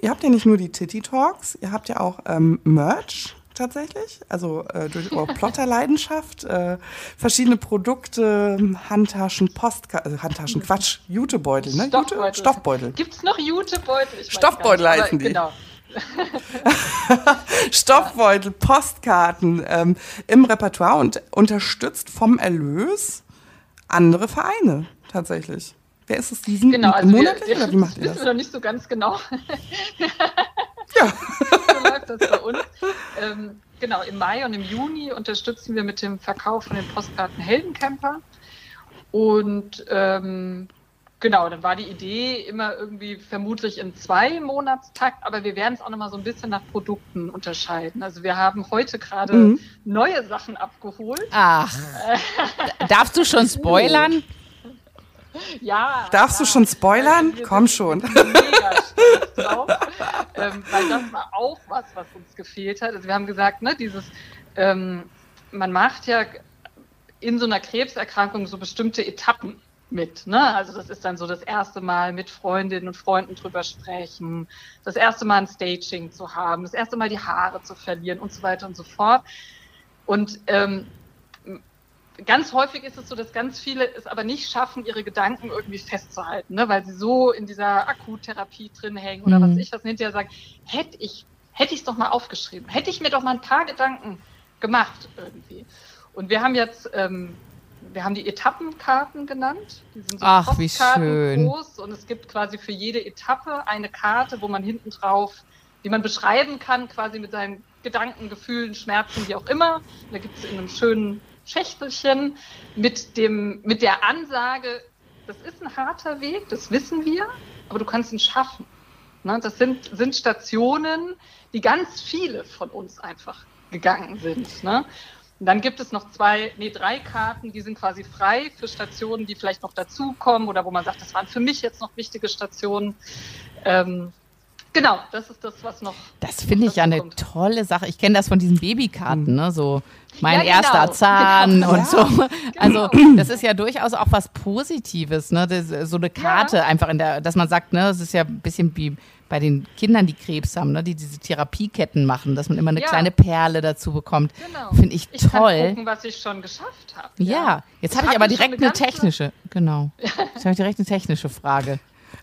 ihr habt ja nicht nur die Titty Talks, ihr habt ja auch ähm, Merch tatsächlich, also äh, durch eure Plotterleidenschaft, äh, verschiedene Produkte, Handtaschen, Postkarten, äh, Handtaschen, Quatsch, Jutebeutel, ne? Stoffbeutel. Jute? Stoffbeutel. Gibt es noch Jutebeutel? Stoffbeutel heißen die. Genau. Stoffbeutel, Postkarten ähm, im Repertoire und unterstützt vom Erlös andere Vereine tatsächlich. Wer ist es diesen genau, also monatlich wir, oder wie macht ihr das? wissen wir noch nicht so ganz genau. ja. so läuft das bei uns. Ähm, genau, im Mai und im Juni unterstützen wir mit dem Verkauf von den Postkarten Heldencamper. Und ähm, genau, dann war die Idee immer irgendwie vermutlich in zwei Monatstakt, aber wir werden es auch nochmal so ein bisschen nach Produkten unterscheiden. Also wir haben heute gerade mhm. neue Sachen abgeholt. Ach. Darfst du schon spoilern? Ja. Darfst ja. du schon spoilern? Wir Komm schon. Mega stolz drauf, ähm, weil das war auch was, was uns gefehlt hat. Also wir haben gesagt, ne, dieses, ähm, man macht ja in so einer Krebserkrankung so bestimmte Etappen mit. Ne? Also das ist dann so das erste Mal mit Freundinnen und Freunden drüber sprechen, das erste Mal ein Staging zu haben, das erste Mal die Haare zu verlieren und so weiter und so fort. Und ähm, ganz häufig ist es so, dass ganz viele es aber nicht schaffen, ihre Gedanken irgendwie festzuhalten, ne? weil sie so in dieser Akuttherapie drin hängen oder Mhm. was ich was hinterher sagen, hätte ich hätte ich es doch mal aufgeschrieben, hätte ich mir doch mal ein paar Gedanken gemacht irgendwie. Und wir haben jetzt, ähm, wir haben die Etappenkarten genannt. Die sind so Ach, wie schön. groß und es gibt quasi für jede Etappe eine Karte, wo man hinten drauf, die man beschreiben kann, quasi mit seinen Gedanken, Gefühlen, Schmerzen, wie auch immer. Da gibt es in einem schönen Schächtelchen mit dem, mit der Ansage, das ist ein harter Weg, das wissen wir, aber du kannst ihn schaffen. Ne? Das sind, sind Stationen, die ganz viele von uns einfach gegangen sind. Ne? Und dann gibt es noch zwei, nee, drei Karten, die sind quasi frei für Stationen, die vielleicht noch dazukommen oder wo man sagt, das waren für mich jetzt noch wichtige Stationen. Ähm, genau, das ist das, was noch. Das finde ich ja eine dazukommt. tolle Sache. Ich kenne das von diesen Babykarten, ne? So mein Ja, genau. erster Zahn Genau. und Ja. so. Also das ist ja durchaus auch was Positives, ne? Das, so eine Karte Ja. einfach in der, dass man sagt, ne, es ist ja ein bisschen wie bei den Kindern, die Krebs haben, ne, die diese Therapieketten machen, dass man immer eine Ja. kleine Perle dazu bekommt. Genau. Finde ich, Ich kann toll. gucken, was ich schon geschafft habe. ja. jetzt Ich habe ich aber direkt eine eine technische, genau. Jetzt habe ich direkt eine technische Frage.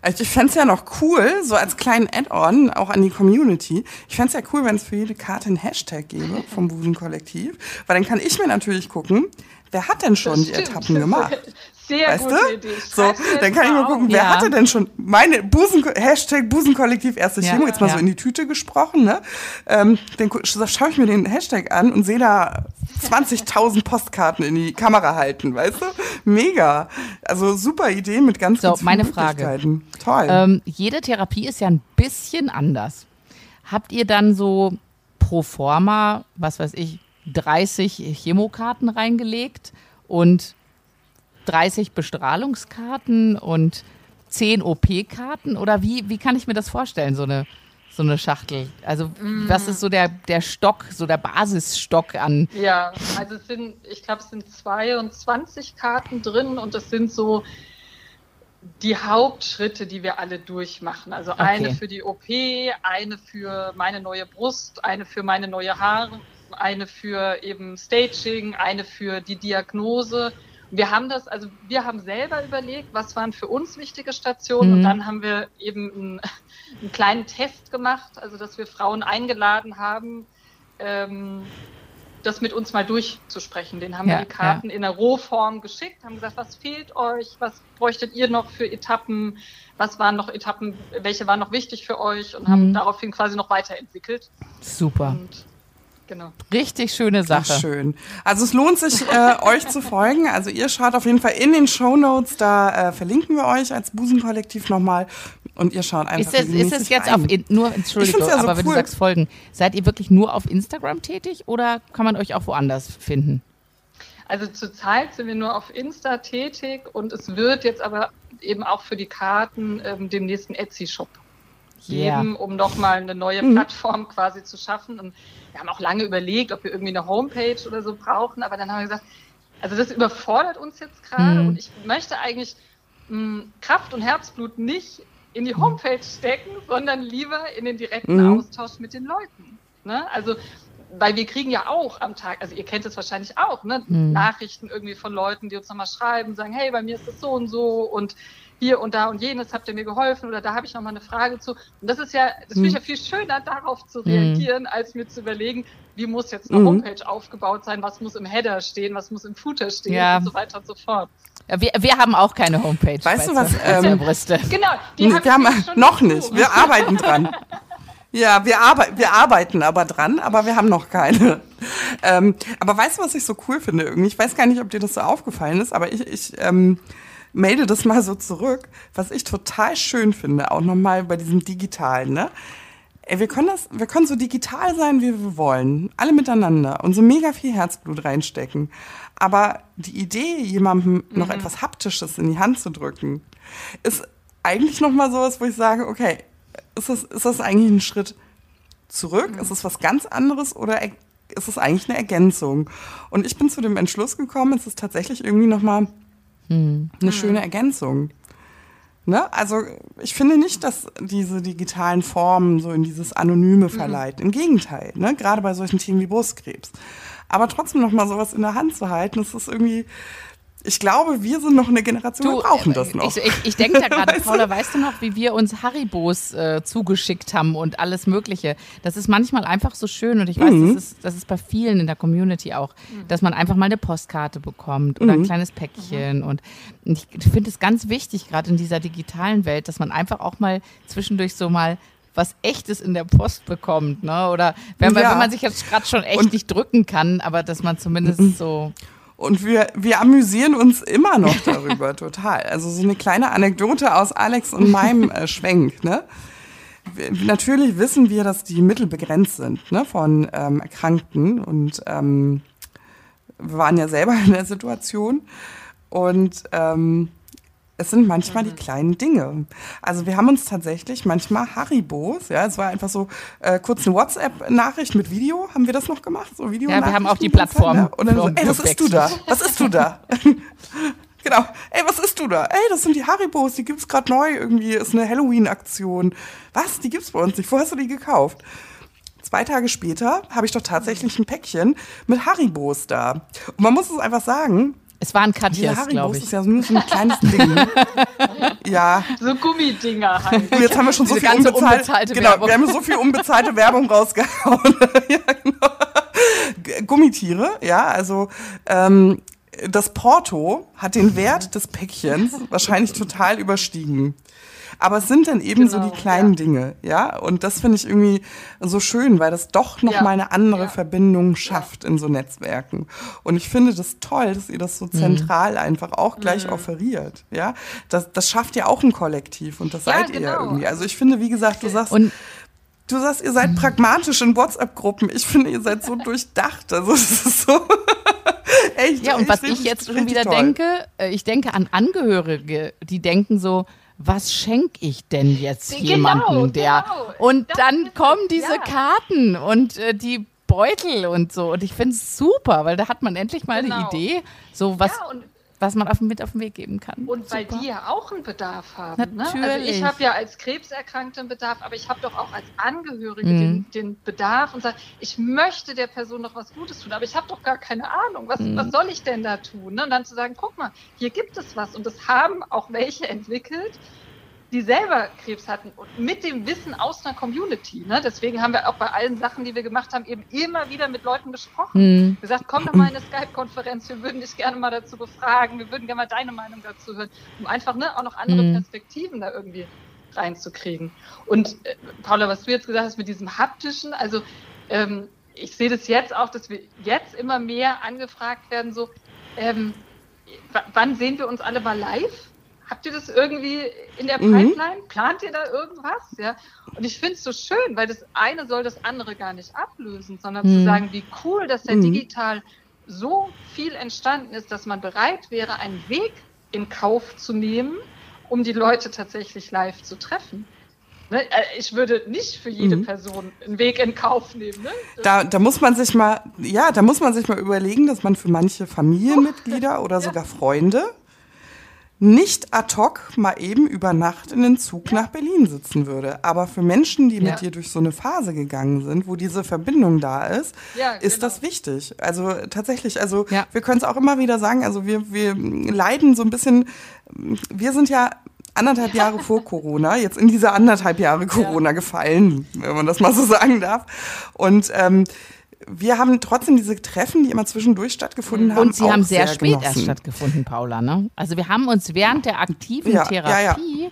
Also ich fänd's ja noch cool, so als kleinen Add-on, auch an die Community. Ich fänd's ja cool, wenn es für jede Karte einen Hashtag gäbe vom Busen-Kollektiv. Weil dann kann ich mir natürlich gucken, wer hat denn schon Das die stimmt. Etappen gemacht? Sehr Weißt gute du? Idee. So, dann kann ich mal auf. gucken, wer Ja. hatte denn schon meine Busen, Hashtag Busenkollektiv erste Ja, Chemo, jetzt mal ja. so in die Tüte gesprochen, ne? Ähm, dann schaue ich mir den Hashtag an und sehe da 20.000 Postkarten in die Kamera halten, weißt du? Mega. Also super Idee mit ganz, So, meine Frage. Möglichkeiten. Toll. Ähm, jede Therapie ist ja ein bisschen anders. Habt ihr dann so pro forma, was weiß ich, 30 Chemokarten reingelegt und 30 Bestrahlungskarten und 10 OP-Karten? Oder wie, wie kann ich mir das vorstellen, so eine, so eine Schachtel? Also, was ist so der, der Stock, so der Basisstock an? Ja, also es sind, ich glaube, es sind 22 Karten drin und das sind so die Hauptschritte, die wir alle durchmachen. Also eine für die OP, eine für meine neue Brust, eine für meine neue Haare, eine für eben Staging, eine für die Diagnose. Wir haben das, also wir haben selber überlegt, was waren für uns wichtige Stationen Mhm. und dann haben wir eben einen, einen kleinen Test gemacht, also dass wir Frauen eingeladen haben, ähm, das mit uns mal durchzusprechen. Den haben Ja, wir die Karten in der Rohform geschickt, haben gesagt, was fehlt euch, was bräuchtet ihr noch für Etappen, was waren noch Etappen, welche waren noch wichtig für euch und haben Mhm. daraufhin quasi noch weiterentwickelt. Super. Und genau. Richtig schöne Ach, Sache. schön. Also es lohnt sich, äh, euch zu folgen. Also ihr schaut auf jeden Fall in den Show Notes, da äh, verlinken wir euch als Busenkollektiv nochmal und ihr schaut einfach Ist es, ist es jetzt rein. auf in, nur Entschuldigung, ja so aber wenn du cool. sagst folgen, seid ihr wirklich nur auf Instagram tätig oder kann man euch auch woanders finden? Also zurzeit sind wir nur auf Insta tätig und es wird jetzt aber eben auch für die Karten ähm, dem nächsten Etsy-Shop geben, um nochmal eine neue Mhm. Plattform quasi zu schaffen. Und wir haben auch lange überlegt, ob wir irgendwie eine Homepage oder so brauchen, aber dann haben wir gesagt, also das überfordert uns jetzt gerade Mhm. und ich möchte eigentlich mh, Kraft und Herzblut nicht in die Homepage stecken, sondern lieber in den direkten Mhm. Austausch mit den Leuten. Ne? Also weil wir kriegen ja auch am Tag, also ihr kennt es wahrscheinlich auch, ne? Mhm. Nachrichten irgendwie von Leuten, die uns nochmal schreiben, sagen, hey, bei mir ist das so und so und hier und da und jenes habt ihr mir geholfen oder da habe ich nochmal eine Frage zu. Und das ist ja, das finde ich ja viel schöner, darauf zu reagieren, als mir zu überlegen, wie muss jetzt eine Mhm. Homepage aufgebaut sein, was muss im Header stehen, was muss im Footer stehen Ja. und so weiter und so fort. Ja, Wir, wir haben auch keine Homepage. Weißt du was, ähm, Brüste. Genau, die hab wir haben noch nicht. Wir arbeiten dran. Ja, wir, arbeit, wir arbeiten aber dran, aber wir haben noch keine. Ähm, aber weißt du, was ich so cool finde irgendwie? Ich weiß gar nicht, ob dir das so aufgefallen ist, aber ich, ich ähm, melde das mal so zurück. Was ich total schön finde, auch nochmal bei diesem Digitalen, ne? ey, wir können das, wir können so digital sein, wie wir wollen, alle miteinander und so mega viel Herzblut reinstecken. Aber die Idee, jemandem mhm. noch etwas Haptisches in die Hand zu drücken, ist eigentlich noch mal sowas, wo ich sage, okay, ist das, ist das eigentlich ein Schritt zurück? Mhm. Ist es was ganz anderes oder ist es eigentlich eine Ergänzung? Und ich bin zu dem Entschluss gekommen, es ist tatsächlich irgendwie noch mal mhm. eine schöne Ergänzung. Ne? Also ich finde nicht, dass diese digitalen Formen so in dieses Anonyme mhm. verleiten. Im Gegenteil, ne? gerade bei solchen Themen wie Brustkrebs. Aber trotzdem noch mal sowas in der Hand zu halten, das ist irgendwie, ich glaube, wir sind noch eine Generation, du, wir brauchen das noch. Ich, ich, ich denke da gerade, Paula, weißt du noch, wie wir uns Haribos äh, zugeschickt haben und alles Mögliche? Das ist manchmal einfach so schön und ich weiß, mhm. das, ist, das ist bei vielen in der Community auch, dass man einfach mal eine Postkarte bekommt oder mhm. ein kleines Päckchen. Und ich finde es ganz wichtig, gerade in dieser digitalen Welt, dass man einfach auch mal zwischendurch so mal was Echtes in der Post bekommt, ne? Oder wenn man, ja. wenn man sich jetzt gerade schon echt und nicht drücken kann, aber dass man zumindest mhm. so und wir, wir amüsieren uns immer noch darüber, total. Also so eine kleine Anekdote aus Alex und meinem äh, Schwenk. Ne? Natürlich wissen wir, dass die Mittel begrenzt sind ne, von ähm, Erkrankten. Und ähm, wir waren ja selber in der Situation. Und ähm, es sind manchmal mhm. die kleinen Dinge. Also wir haben uns tatsächlich manchmal Haribos, ja, es war einfach so äh, kurz eine WhatsApp-Nachricht mit Video, haben wir das noch gemacht? So Video ja, wir haben auch die Plattform. Ja? Und dann so, ey, was ist du da? Was ist du da? genau, ey, was ist du da? Ey, das sind die Haribos, die gibt's gerade neu irgendwie, ist eine Halloween-Aktion. Was, die gibt's bei uns nicht, wo hast du die gekauft? Zwei Tage später habe ich doch tatsächlich ein Päckchen mit Haribos da. Und man muss es einfach sagen, es waren Katjas, glaube ich. ist ja nur so ein kleines Ding. ja. So Gummidinger halt. Und jetzt haben wir schon so viel unbezahlte, unbezahlte genau, Werbung. wir haben so viel unbezahlte Werbung rausgehauen. ja, genau. Gummitiere, ja, also ähm, das Porto hat den Wert des Päckchens wahrscheinlich total überstiegen. Aber es sind dann eben genau, so die genau, kleinen ja. Dinge, ja. Und das finde ich irgendwie so schön, weil das doch noch ja. mal eine andere ja. Verbindung schafft in so Netzwerken. Und ich finde das toll, dass ihr das so mhm. zentral mhm. einfach auch gleich mhm. offeriert, ja. Das, das schafft ja auch ein Kollektiv und das seid genau. ihr irgendwie. Also ich finde, wie gesagt, du sagst, und Du sagst, ihr seid pragmatisch in WhatsApp-Gruppen. Ich finde, ihr seid so durchdacht. Also es ist so. echt. Ja, und was ich jetzt schon wieder toll. denke, äh, ich denke an Angehörige, die denken so, was schenke ich denn jetzt genau, jemandem, der genau. und dann kommen diese ja. Karten und äh, die Beutel und so und ich finde es super, weil da hat man endlich mal genau. eine Idee, so was ja, was man auf, mit auf den Weg geben kann. Und weil die ja auch einen Bedarf haben. Natürlich. Ne? Also ich habe ja als Krebserkrankte einen Bedarf, aber ich habe doch auch als Angehörige mhm. den, den, Bedarf und sage, ich möchte der Person doch was Gutes tun, aber ich habe doch gar keine Ahnung, was, mhm. was soll ich denn da tun? Ne? Und dann zu sagen, guck mal, hier gibt es was und das haben auch welche entwickelt, die selber Krebs hatten und mit dem Wissen aus einer Community. Ne? Deswegen haben wir auch bei allen Sachen, die wir gemacht haben, eben immer wieder mit Leuten gesprochen. Mhm. Gesagt, komm doch mal in eine Skype-Konferenz, wir würden dich gerne mal dazu befragen, wir würden gerne mal deine Meinung dazu hören, um einfach ne, auch noch andere mhm. Perspektiven da irgendwie reinzukriegen. Und äh, Paula, was du jetzt gesagt hast mit diesem haptischen, also ähm, ich sehe das jetzt auch, dass wir jetzt immer mehr angefragt werden, so, ähm, wann sehen wir uns alle mal live? Habt ihr das irgendwie in der mhm. Pipeline? Mhm. Plant ihr da irgendwas? Ja. Und ich finde es so schön, weil das eine soll das andere gar nicht ablösen, sondern mhm. zu sagen, wie cool, dass der mhm. digital so viel entstanden ist, dass man bereit wäre, einen Weg in Kauf zu nehmen, um die Leute tatsächlich live zu treffen. Ne? Äh, ich würde nicht für jede mhm. Person einen Weg in Kauf nehmen. Ne? Da, da muss man sich mal, ja, da muss man sich mal überlegen, dass man für manche Familienmitglieder oder ja. sogar Freunde nicht ad hoc mal eben über Nacht in den Zug nach Berlin sitzen würde. Aber für Menschen, die ja. mit dir durch so eine Phase gegangen sind, wo diese Verbindung da ist, ja, ist genau. das wichtig. Also tatsächlich, also ja. wir können es auch immer wieder sagen, also wir, wir leiden so ein bisschen, wir sind ja anderthalb Jahre vor Corona, jetzt in diese anderthalb Jahre Corona gefallen, wenn man das mal so sagen darf. Und ähm, wir haben trotzdem diese Treffen, die immer zwischendurch stattgefunden haben. Und sie haben sehr, sehr spät genossen. erst stattgefunden, Paula. Ne? Also wir haben uns während der aktiven ja, Therapie ja, ja.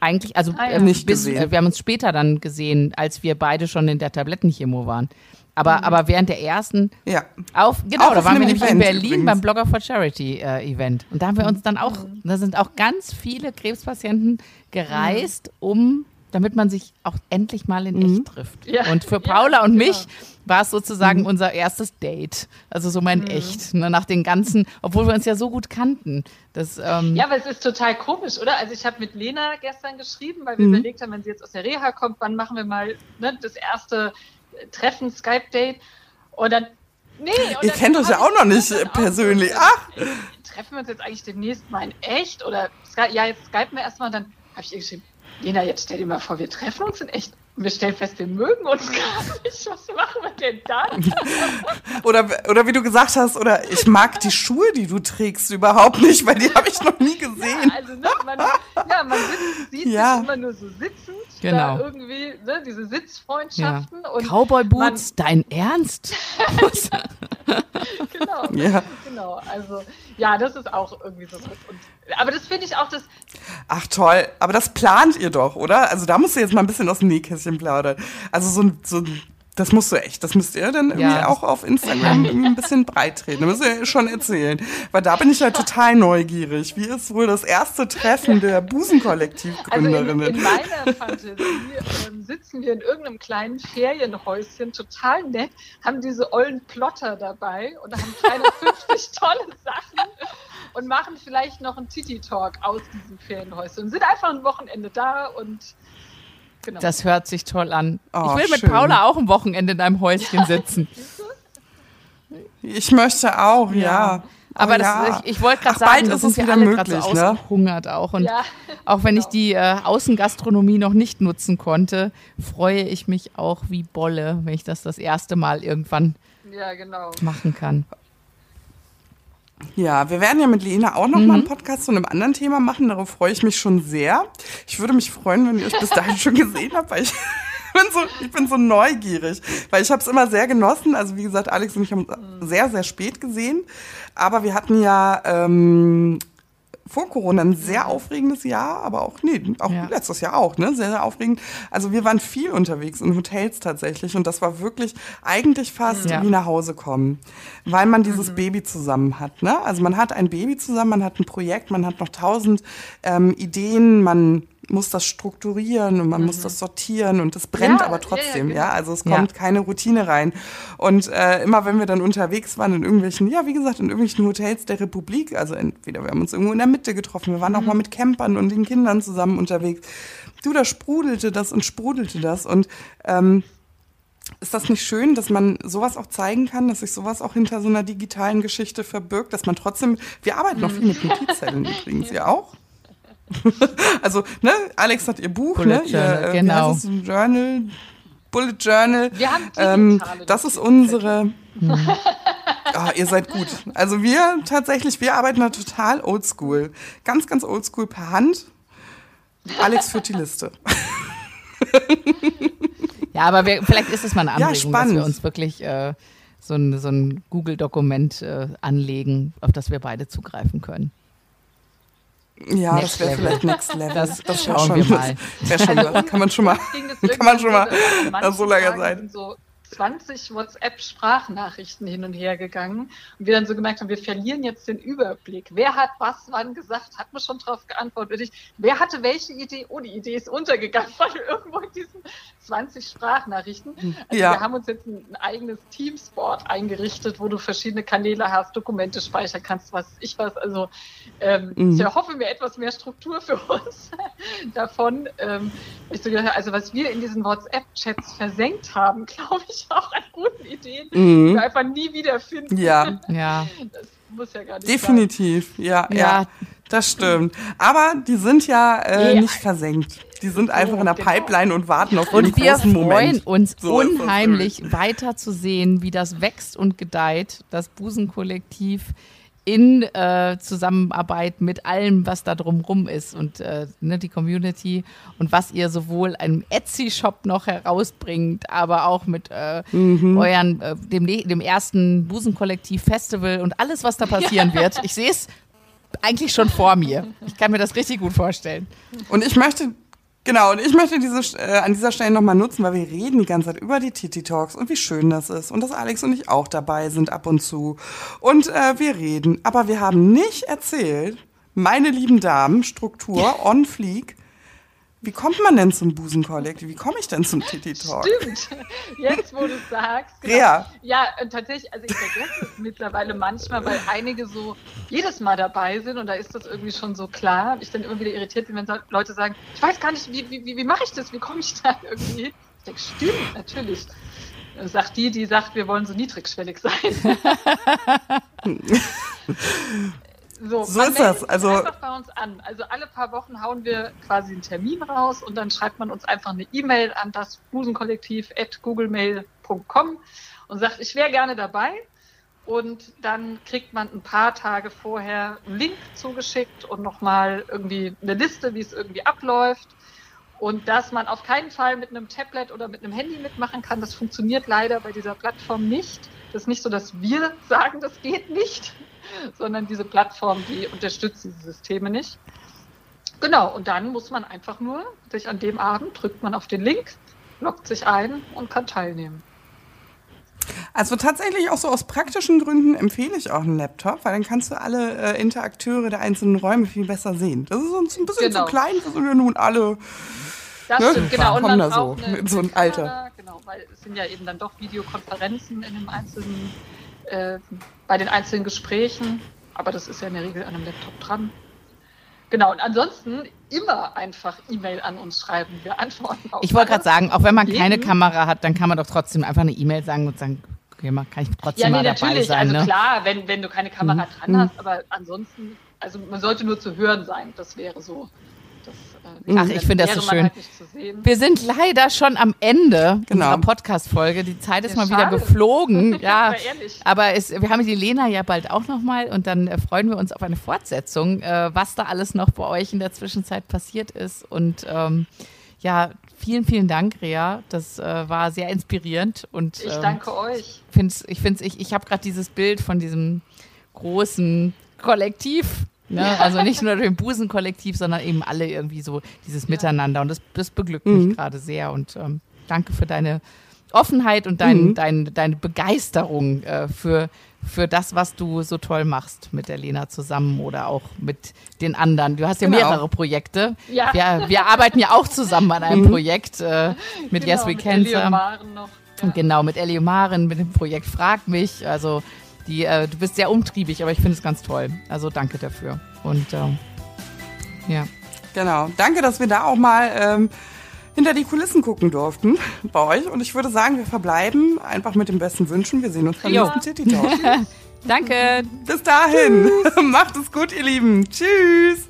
eigentlich, also ah, äh, nicht bis, äh, wir haben uns später dann gesehen, als wir beide schon in der Tablettenchemo waren. Aber, mhm. aber während der ersten ja. auf genau, auch da waren wir nämlich Event in Berlin übrigens. beim Blogger for Charity äh, Event und da haben wir uns dann auch, mhm. da sind auch ganz viele Krebspatienten gereist, mhm. um damit man sich auch endlich mal in Mhm. echt trifft. Ja. Und für Ja, Paula und genau. mich war es Mhm. sozusagen unser erstes Date. Also so mein echt, ne, nach den ganzen, obwohl wir uns ja so gut kannten. Das, ähm, Ja, aber es ist total komisch, oder? Also ich habe mit Lena gestern geschrieben, weil wir Mhm. überlegt haben, wenn sie jetzt aus der Reha kommt, wann machen wir mal ne, das erste Treffen, Skype-Date. Und dann, nee. Und Ihr kennt euch ja auch noch nicht auch persönlich. so- Ach, Treffen wir uns jetzt eigentlich demnächst mal in echt? Oder, ja, jetzt skypen wir erstmal. Und dann habe ich ihr geschrieben, Lena, jetzt stell dir mal vor, wir treffen uns in echt. Und wir stellen fest, wir mögen uns gar nicht. Was machen wir denn dann? oder, oder wie du gesagt hast, oder ich mag die Schuhe, die du trägst, überhaupt nicht, weil die habe ich noch nie gesehen. Also, ne, man, ja, man sitzt, sieht Ja. sich immer nur so sitzend. Genau. Da irgendwie, ne, diese Sitzfreundschaften. Und Cowboy Boots, dein Ernst? genau, Ja. genau. Also, ja, das ist auch irgendwie so. Und, aber das finde ich auch das. Ach toll, aber das plant ihr doch, oder? Also da musst du jetzt mal ein bisschen aus dem Nähkästchen plaudern. Also so ein, so ein das musst du echt, das müsst ihr dann irgendwie Ja, auch auf Instagram ein bisschen breit treten. Das müsst ihr schon erzählen. Weil da bin ich ja total neugierig. Wie ist wohl das erste Treffen der Also in, Busenkollektivgründerinnen? in meiner Fantasie ähm, sitzen wir in irgendeinem kleinen Ferienhäuschen, total nett, haben diese ollen Plotter dabei und haben keine 50 tolle Sachen und machen vielleicht noch einen Titi-Talk aus diesem Ferienhäuschen und sind einfach ein Wochenende da und genau. Das hört sich toll an. Oh, ich will mit schön. Paula auch am Wochenende in einem Häuschen sitzen. Ich möchte auch, ja. Aber Oh, das, ja. ich, ich wollte gerade Ach, bald sagen, da ist sind es wir wieder alle gerade so möglich, ne? ausgehungert auch. Und ja, auch wenn ich die äh, Außengastronomie noch nicht nutzen konnte, freue ich mich auch wie Bolle, wenn ich das das erste Mal irgendwann ja, genau. machen kann. Ja, wir werden ja mit Lena auch noch mal einen Podcast zu einem anderen Thema machen. Darauf freue ich mich schon sehr. Ich würde mich freuen, wenn ihr euch bis dahin schon gesehen habt, weil ich bin so, ich bin so neugierig, weil ich habe es immer sehr genossen. Also wie gesagt, Alex und ich haben sehr, sehr spät gesehen, aber wir hatten ja ähm, vor Corona ein sehr aufregendes Jahr, aber auch, nee, auch Ja. letztes Jahr auch, ne? Sehr, sehr aufregend. Also wir waren viel unterwegs in Hotels tatsächlich und das war wirklich eigentlich fast Ja. wie nach Hause kommen, weil man dieses Baby zusammen hat, ne? Also man hat ein Baby zusammen, man hat ein Projekt, man hat noch tausend ähm, Ideen, man muss das strukturieren und man muss das sortieren und es brennt Ja, aber ja, ja, trotzdem, ja, genau. Also es Ja. kommt keine Routine rein. Und äh, immer wenn wir dann unterwegs waren in irgendwelchen, ja, wie gesagt, in irgendwelchen Hotels der Republik, also entweder wir haben uns irgendwo in der Mitte getroffen, wir waren auch mal mit Campern und den Kindern zusammen unterwegs. Du, da sprudelte das und sprudelte das. Und ähm, ist das nicht schön, dass man sowas auch zeigen kann, dass sich sowas auch hinter so einer digitalen Geschichte verbirgt, dass man trotzdem, wir arbeiten noch viel mit Notizzetteln übrigens, ihr auch? also, ne, Alex hat ihr Buch, Bullet ne, Journal, ihr, äh, genau. Wie heißt es, ein Journal, Bullet Journal. Wir haben ähm, das ist unsere. Ah, ihr seid gut. Also wir tatsächlich, wir arbeiten da total oldschool. Ganz, ganz oldschool per Hand. Alex führt die Liste. Ja, aber wir, vielleicht ist es mal eine Ja, Anregung, dass spannend. wir uns wirklich äh, so ein, so ein Google-Dokument äh, anlegen, auf das wir beide zugreifen können. Ja, Next das wäre vielleicht Next Level. Das wär schauen wir mal. Das wäre schon, das kann man schon mal. Das Kann man schon mal so, nach an so manchen langer Tagen Zeit. sind so 20 WhatsApp-Sprachnachrichten hin und her gegangen und wir dann so gemerkt haben, wir verlieren jetzt den Überblick. Wer hat was wann gesagt? Hat man schon drauf geantwortet? Ich, wer hatte welche Idee? Oh, die Idee ist untergegangen, weil irgendwo in diesen 20 Sprachnachrichten. Also Ja. wir haben uns jetzt ein, ein eigenes Teamsport eingerichtet, wo du verschiedene Kanäle hast, Dokumente speichern kannst, was ich was. Also ähm, Mhm. ich erhoffe mir etwas mehr Struktur für uns davon. Ähm, ich so gedacht, also was wir in diesen WhatsApp-Chats versenkt haben, glaube ich auch an guten Ideen, die Mhm. wir einfach nie wiederfinden. Ja, Ja, Das muss ja gar nicht definitiv. Ja, ja, Ja. das stimmt. Aber die sind ja äh, Ja. nicht versenkt. Die sind einfach in der genau. Pipeline und warten auf den und wir großen freuen Moment. uns So unheimlich weiter zu sehen, wie das wächst und gedeiht, das Busenkollektiv in äh, Zusammenarbeit mit allem, was da drumrum ist und äh, ne, die Community und was ihr sowohl einem Etsy-Shop noch herausbringt, aber auch mit äh, Mhm. euren, äh, dem, ne- dem ersten Busenkollektiv-Festival und alles, was da passieren wird. Ich sehe es eigentlich schon vor mir. Ich kann mir das richtig gut vorstellen. Und ich möchte, genau, und ich möchte diese, äh, an dieser Stelle nochmal nutzen, weil wir reden die ganze Zeit über die Titi Talks und wie schön das ist und dass Alex und ich auch dabei sind ab und zu. Und äh, wir reden, aber wir haben nicht erzählt, meine lieben Damen, Struktur on fleek, Wie kommt man denn zum Busenkollektiv? Wie komme ich denn zum Titi Talk? Stimmt. Jetzt, wo du es sagst. Genau. Ja. Ja, tatsächlich, also ich vergesse es mittlerweile manchmal, weil einige so jedes Mal dabei sind und da ist das irgendwie schon so klar. Ich dann immer wieder irritiert bin, wenn Leute sagen, ich weiß gar nicht, wie, wie, wie mache ich das? Wie komme ich da irgendwie hin? Ich denke, stimmt, natürlich. Sagt die, die sagt, wir wollen so niedrigschwellig sein. So, so ist das. Also einfach bei uns an. Also alle paar Wochen hauen wir quasi einen Termin raus und dann schreibt man uns einfach eine E-Mail an das busenkollektiv@googlemail.com und sagt, ich wäre gerne dabei. Und dann kriegt man ein paar Tage vorher einen Link zugeschickt und nochmal irgendwie eine Liste, wie es irgendwie abläuft. Und dass man auf keinen Fall mit einem Tablet oder mit einem Handy mitmachen kann, das funktioniert leider bei dieser Plattform nicht. Das ist nicht so, dass wir sagen, das geht nicht, sondern diese Plattform, die unterstützt diese Systeme nicht. Genau, und dann muss man einfach nur sich an dem Abend, drückt man auf den Link, loggt sich ein und kann teilnehmen. Also tatsächlich auch so aus praktischen Gründen empfehle ich auch einen Laptop, weil dann kannst du alle äh, Interakteure der einzelnen Räume viel besser sehen. Das ist uns ein bisschen genau. zu klein, wir sind ja nun alle. Das ne? stimmt, genau. Und man da so, eine, in so ein Alter. Genau, weil es sind ja eben dann doch Videokonferenzen in dem einzelnen äh, bei den einzelnen Gesprächen, aber das ist ja in der Regel an einem Laptop dran. Genau, und ansonsten immer einfach E-Mail an uns schreiben. Wir antworten auf Ich wollte gerade sagen, auch wenn man jeden. keine Kamera hat, dann kann man doch trotzdem einfach eine E-Mail sagen und sagen, okay, man kann ich trotzdem ja, nee, mal dabei natürlich. sein. Also ne? klar, wenn, wenn du keine Kamera mhm. dran hast, aber ansonsten, also man sollte nur zu hören sein, das wäre so äh, Ach, ich finde das so schön. Halt wir sind leider schon am Ende genau. unserer Podcast-Folge. Die Zeit ist ja, mal schade. wieder geflogen. ja, aber es, wir haben die Lena ja bald auch nochmal und dann äh, freuen wir uns auf eine Fortsetzung, äh, was da alles noch bei euch in der Zwischenzeit passiert ist. Und ähm, ja, vielen, vielen Dank, Rea. Das äh, war sehr inspirierend. Und, ich ähm, danke euch. Find's, ich finde ich, ich habe gerade dieses Bild von diesem großen Kollektiv Ne? Also nicht nur dem Busenkollektiv, sondern eben alle irgendwie so dieses. Miteinander. Und das, das beglückt mhm. mich gerade sehr. Und ähm, danke für deine Offenheit und dein, mhm. dein, deine Begeisterung äh, für, für das, was du so toll machst mit der Lena zusammen oder auch mit den anderen. Du hast ja genau. mehrere Projekte. Ja. Wir, wir arbeiten ja auch zusammen an einem mhm. Projekt äh, mit genau, Yes We Cancer. Noch. Ja. Genau, mit Elio Maren, mit dem Projekt Frag mich. Also die, äh, du bist sehr umtriebig, aber ich finde es ganz toll. Also danke dafür. Und ähm, ja. Genau. Danke, dass wir da auch mal ähm, hinter die Kulissen gucken durften bei euch. Und ich würde sagen, wir verbleiben einfach mit den besten Wünschen. Wir sehen uns beim nächsten City Talk. Danke. Bis dahin. Macht es gut, ihr Lieben. Tschüss.